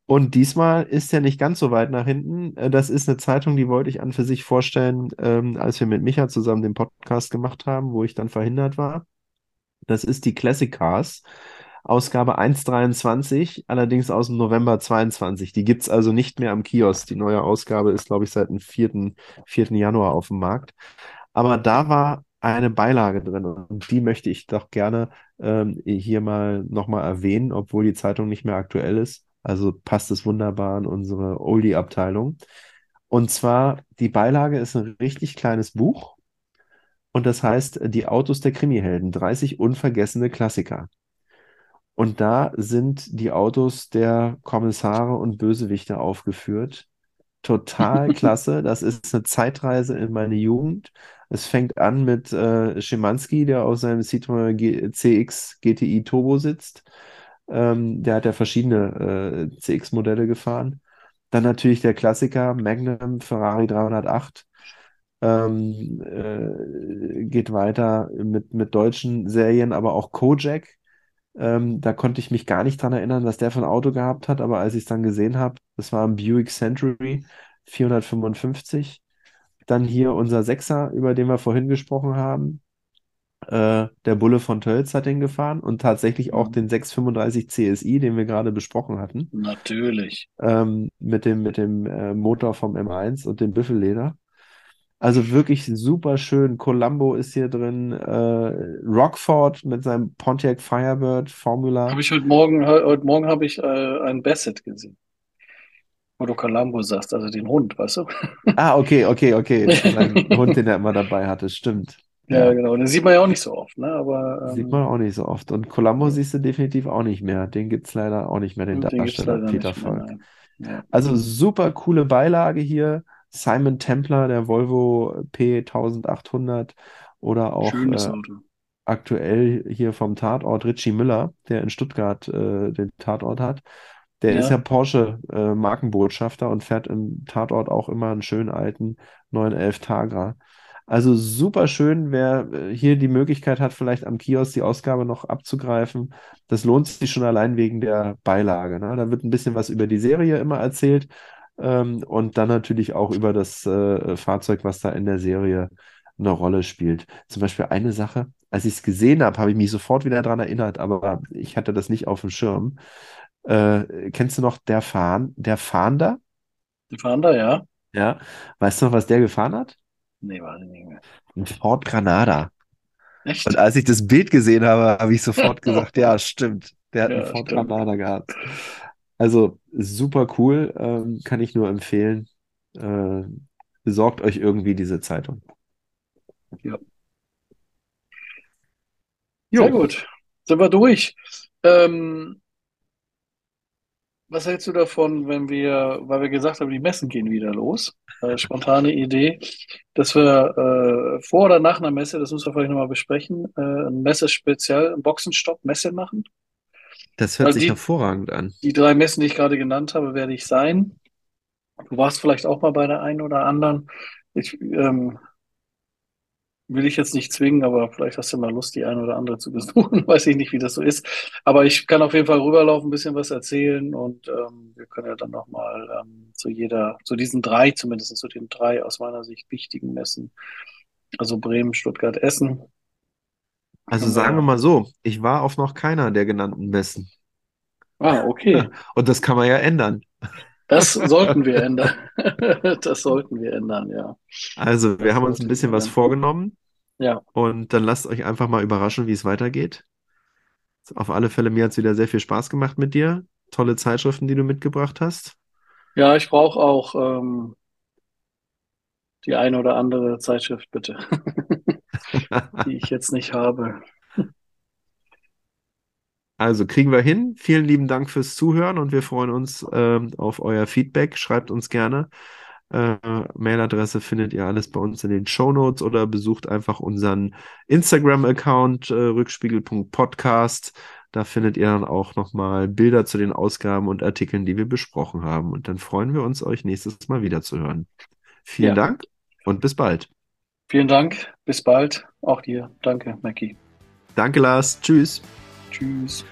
S1: Und diesmal ist er nicht ganz so weit nach hinten. Äh, das ist eine Zeitung, die wollte ich an für sich vorstellen, ähm, als wir mit Micha zusammen den Podcast gemacht haben, wo ich dann verhindert war. Das ist die Classic Cars. Ausgabe 1.23, allerdings aus dem November 22. Die gibt es also nicht mehr am Kiosk. Die neue Ausgabe ist, glaube ich, seit dem 4. 4. Januar auf dem Markt. Aber da war eine Beilage drin und die möchte ich doch gerne ähm, hier mal nochmal erwähnen, obwohl die Zeitung nicht mehr aktuell ist. Also passt es wunderbar in unsere Oldie-Abteilung. Und zwar, die Beilage ist ein richtig kleines Buch. Und das heißt, die Autos der Krimihelden, 30 unvergessene Klassiker. Und da sind die Autos der Kommissare und Bösewichte aufgeführt. Total klasse. Das ist eine Zeitreise in meine Jugend. Es fängt an mit äh, Schimanski, der auf seinem Citroën G CX GTI Turbo sitzt. Ähm, der hat ja verschiedene äh, CX-Modelle gefahren. Dann natürlich der Klassiker Magnum Ferrari 308. Ähm, äh, geht weiter mit, mit deutschen Serien, aber auch Kojak. Ähm, da konnte ich mich gar nicht dran erinnern, dass der von Auto gehabt hat, aber als ich es dann gesehen habe, das war ein Buick Century 455. Dann hier unser Sechser, über den wir vorhin gesprochen haben. Äh, der Bulle von Tölz hat den gefahren und tatsächlich auch
S2: Mhm.
S1: den 635 CSI, den wir gerade besprochen hatten,
S2: Natürlich.
S1: ähm, mit dem, mit dem äh, Motor vom M1 und dem Büffelleder. Also wirklich super schön. Columbo ist hier drin, äh, Rockford mit seinem Pontiac Firebird Formula.
S2: Habe ich heute Morgen, he- heute Morgen habe ich äh, einen Bassett gesehen. Wo du Columbo sagst, also den Hund, weißt du?
S1: Ah, okay, okay, okay. Sein Hund, den er immer dabei hatte, stimmt.
S2: Ja,
S1: Ja,
S2: genau. Den sieht man ja auch nicht so oft, ne? Aber
S1: sieht
S2: ähm,
S1: man auch nicht so oft. Und Columbo siehst du definitiv auch nicht mehr. Den gibt es leider auch nicht mehr, den Darsteller Peter
S2: nein. Ja.
S1: Also super coole Beilage hier. Simon Templer, der Volvo P1800 oder auch
S2: Schönes
S1: äh, aktuell hier vom Tatort Richie Müller, der in Stuttgart äh, den Tatort hat. Der ist ja
S2: Ja,
S1: Porsche äh, Markenbotschafter und fährt im Tatort auch immer einen schönen alten 911 Targa. Also super schön, wer äh, hier die Möglichkeit hat, vielleicht am Kiosk die Ausgabe noch abzugreifen. Das lohnt sich schon allein wegen der Beilage. Ne? Da wird ein bisschen was über die Serie immer erzählt ähm, und dann natürlich auch über das äh, Fahrzeug, was da in der Serie eine Rolle spielt. Zum Beispiel eine Sache, als ich es gesehen habe, habe ich mich sofort wieder daran erinnert, aber ich hatte das nicht auf dem Schirm. Äh, kennst du noch der Fahn, der Fahnder?
S2: fahren da, ja?
S1: Ja. Weißt du noch, was der gefahren hat?
S2: Nee, ich nicht mehr.
S1: Ein Ford Granada. Und
S2: Echt?
S1: als ich das Bild gesehen habe, habe ich sofort gesagt, ja, stimmt. Der hat einen
S2: Ja,
S1: Ford
S2: stimmt.
S1: Granada gehabt. Also super cool, ähm, kann ich nur empfehlen. Äh, besorgt euch irgendwie diese Zeitung.
S2: Ja. Sehr
S1: Jo,
S2: gut. Sind wir durch. Ähm, was hältst du davon, wenn wir, weil wir gesagt haben, die Messen gehen wieder los? Äh, spontane Idee, dass wir äh, vor oder nach einer Messe, das müssen wir vielleicht nochmal besprechen, äh, ein Messespezial, ein Boxenstopp, Messe machen.
S1: das hört
S2: Weil
S1: sich
S2: die,
S1: hervorragend an.
S2: die drei Messen, die ich gerade genannt habe, werde ich sein. Du warst vielleicht auch mal bei der einen oder anderen. Ich, ähm, will ich jetzt nicht zwingen, aber vielleicht hast du mal Lust, die eine oder andere zu besuchen. Weiß ich nicht, wie das so ist. Aber ich kann auf jeden Fall rüberlaufen, ein bisschen was erzählen und ähm, wir können ja dann nochmal ähm, zu jeder, zu diesen drei, zumindest zu den drei aus meiner Sicht wichtigen Messen, also Bremen, Stuttgart, Essen.
S1: Also sagen wir mal so, ich war auf noch keiner der genannten Messen.
S2: Ah, okay.
S1: Und das kann man ja ändern.
S2: Das sollten wir ändern. Das sollten wir ändern, ja.
S1: Also, wir
S2: Das
S1: haben uns ein bisschen was
S2: ändern.
S1: vorgenommen
S2: Ja,
S1: und dann lasst euch einfach mal überraschen, wie es weitergeht. Auf alle Fälle, mir hat es wieder sehr viel Spaß gemacht mit dir. Tolle Zeitschriften, die du mitgebracht hast.
S2: ja, ich brauche auch ähm, die eine oder andere Zeitschrift, bitte, die ich jetzt nicht habe.
S1: Also kriegen wir hin. Vielen lieben Dank fürs Zuhören und wir freuen uns ähm, auf euer Feedback. Schreibt uns gerne. Äh, Mailadresse findet ihr alles bei uns in den Show Notes oder besucht einfach unseren Instagram-Account äh, rückspiegel.podcast. Da findet ihr dann auch nochmal Bilder zu den Ausgaben und Artikeln, die wir besprochen haben. Und dann freuen wir uns, euch nächstes Mal wiederzuhören. Vielen
S2: Ja.
S1: Dank und bis bald.
S2: Vielen Dank. Bis bald. Auch dir. Danke, Mackie.
S1: Danke, Lars. Tschüss.
S2: Tschüss.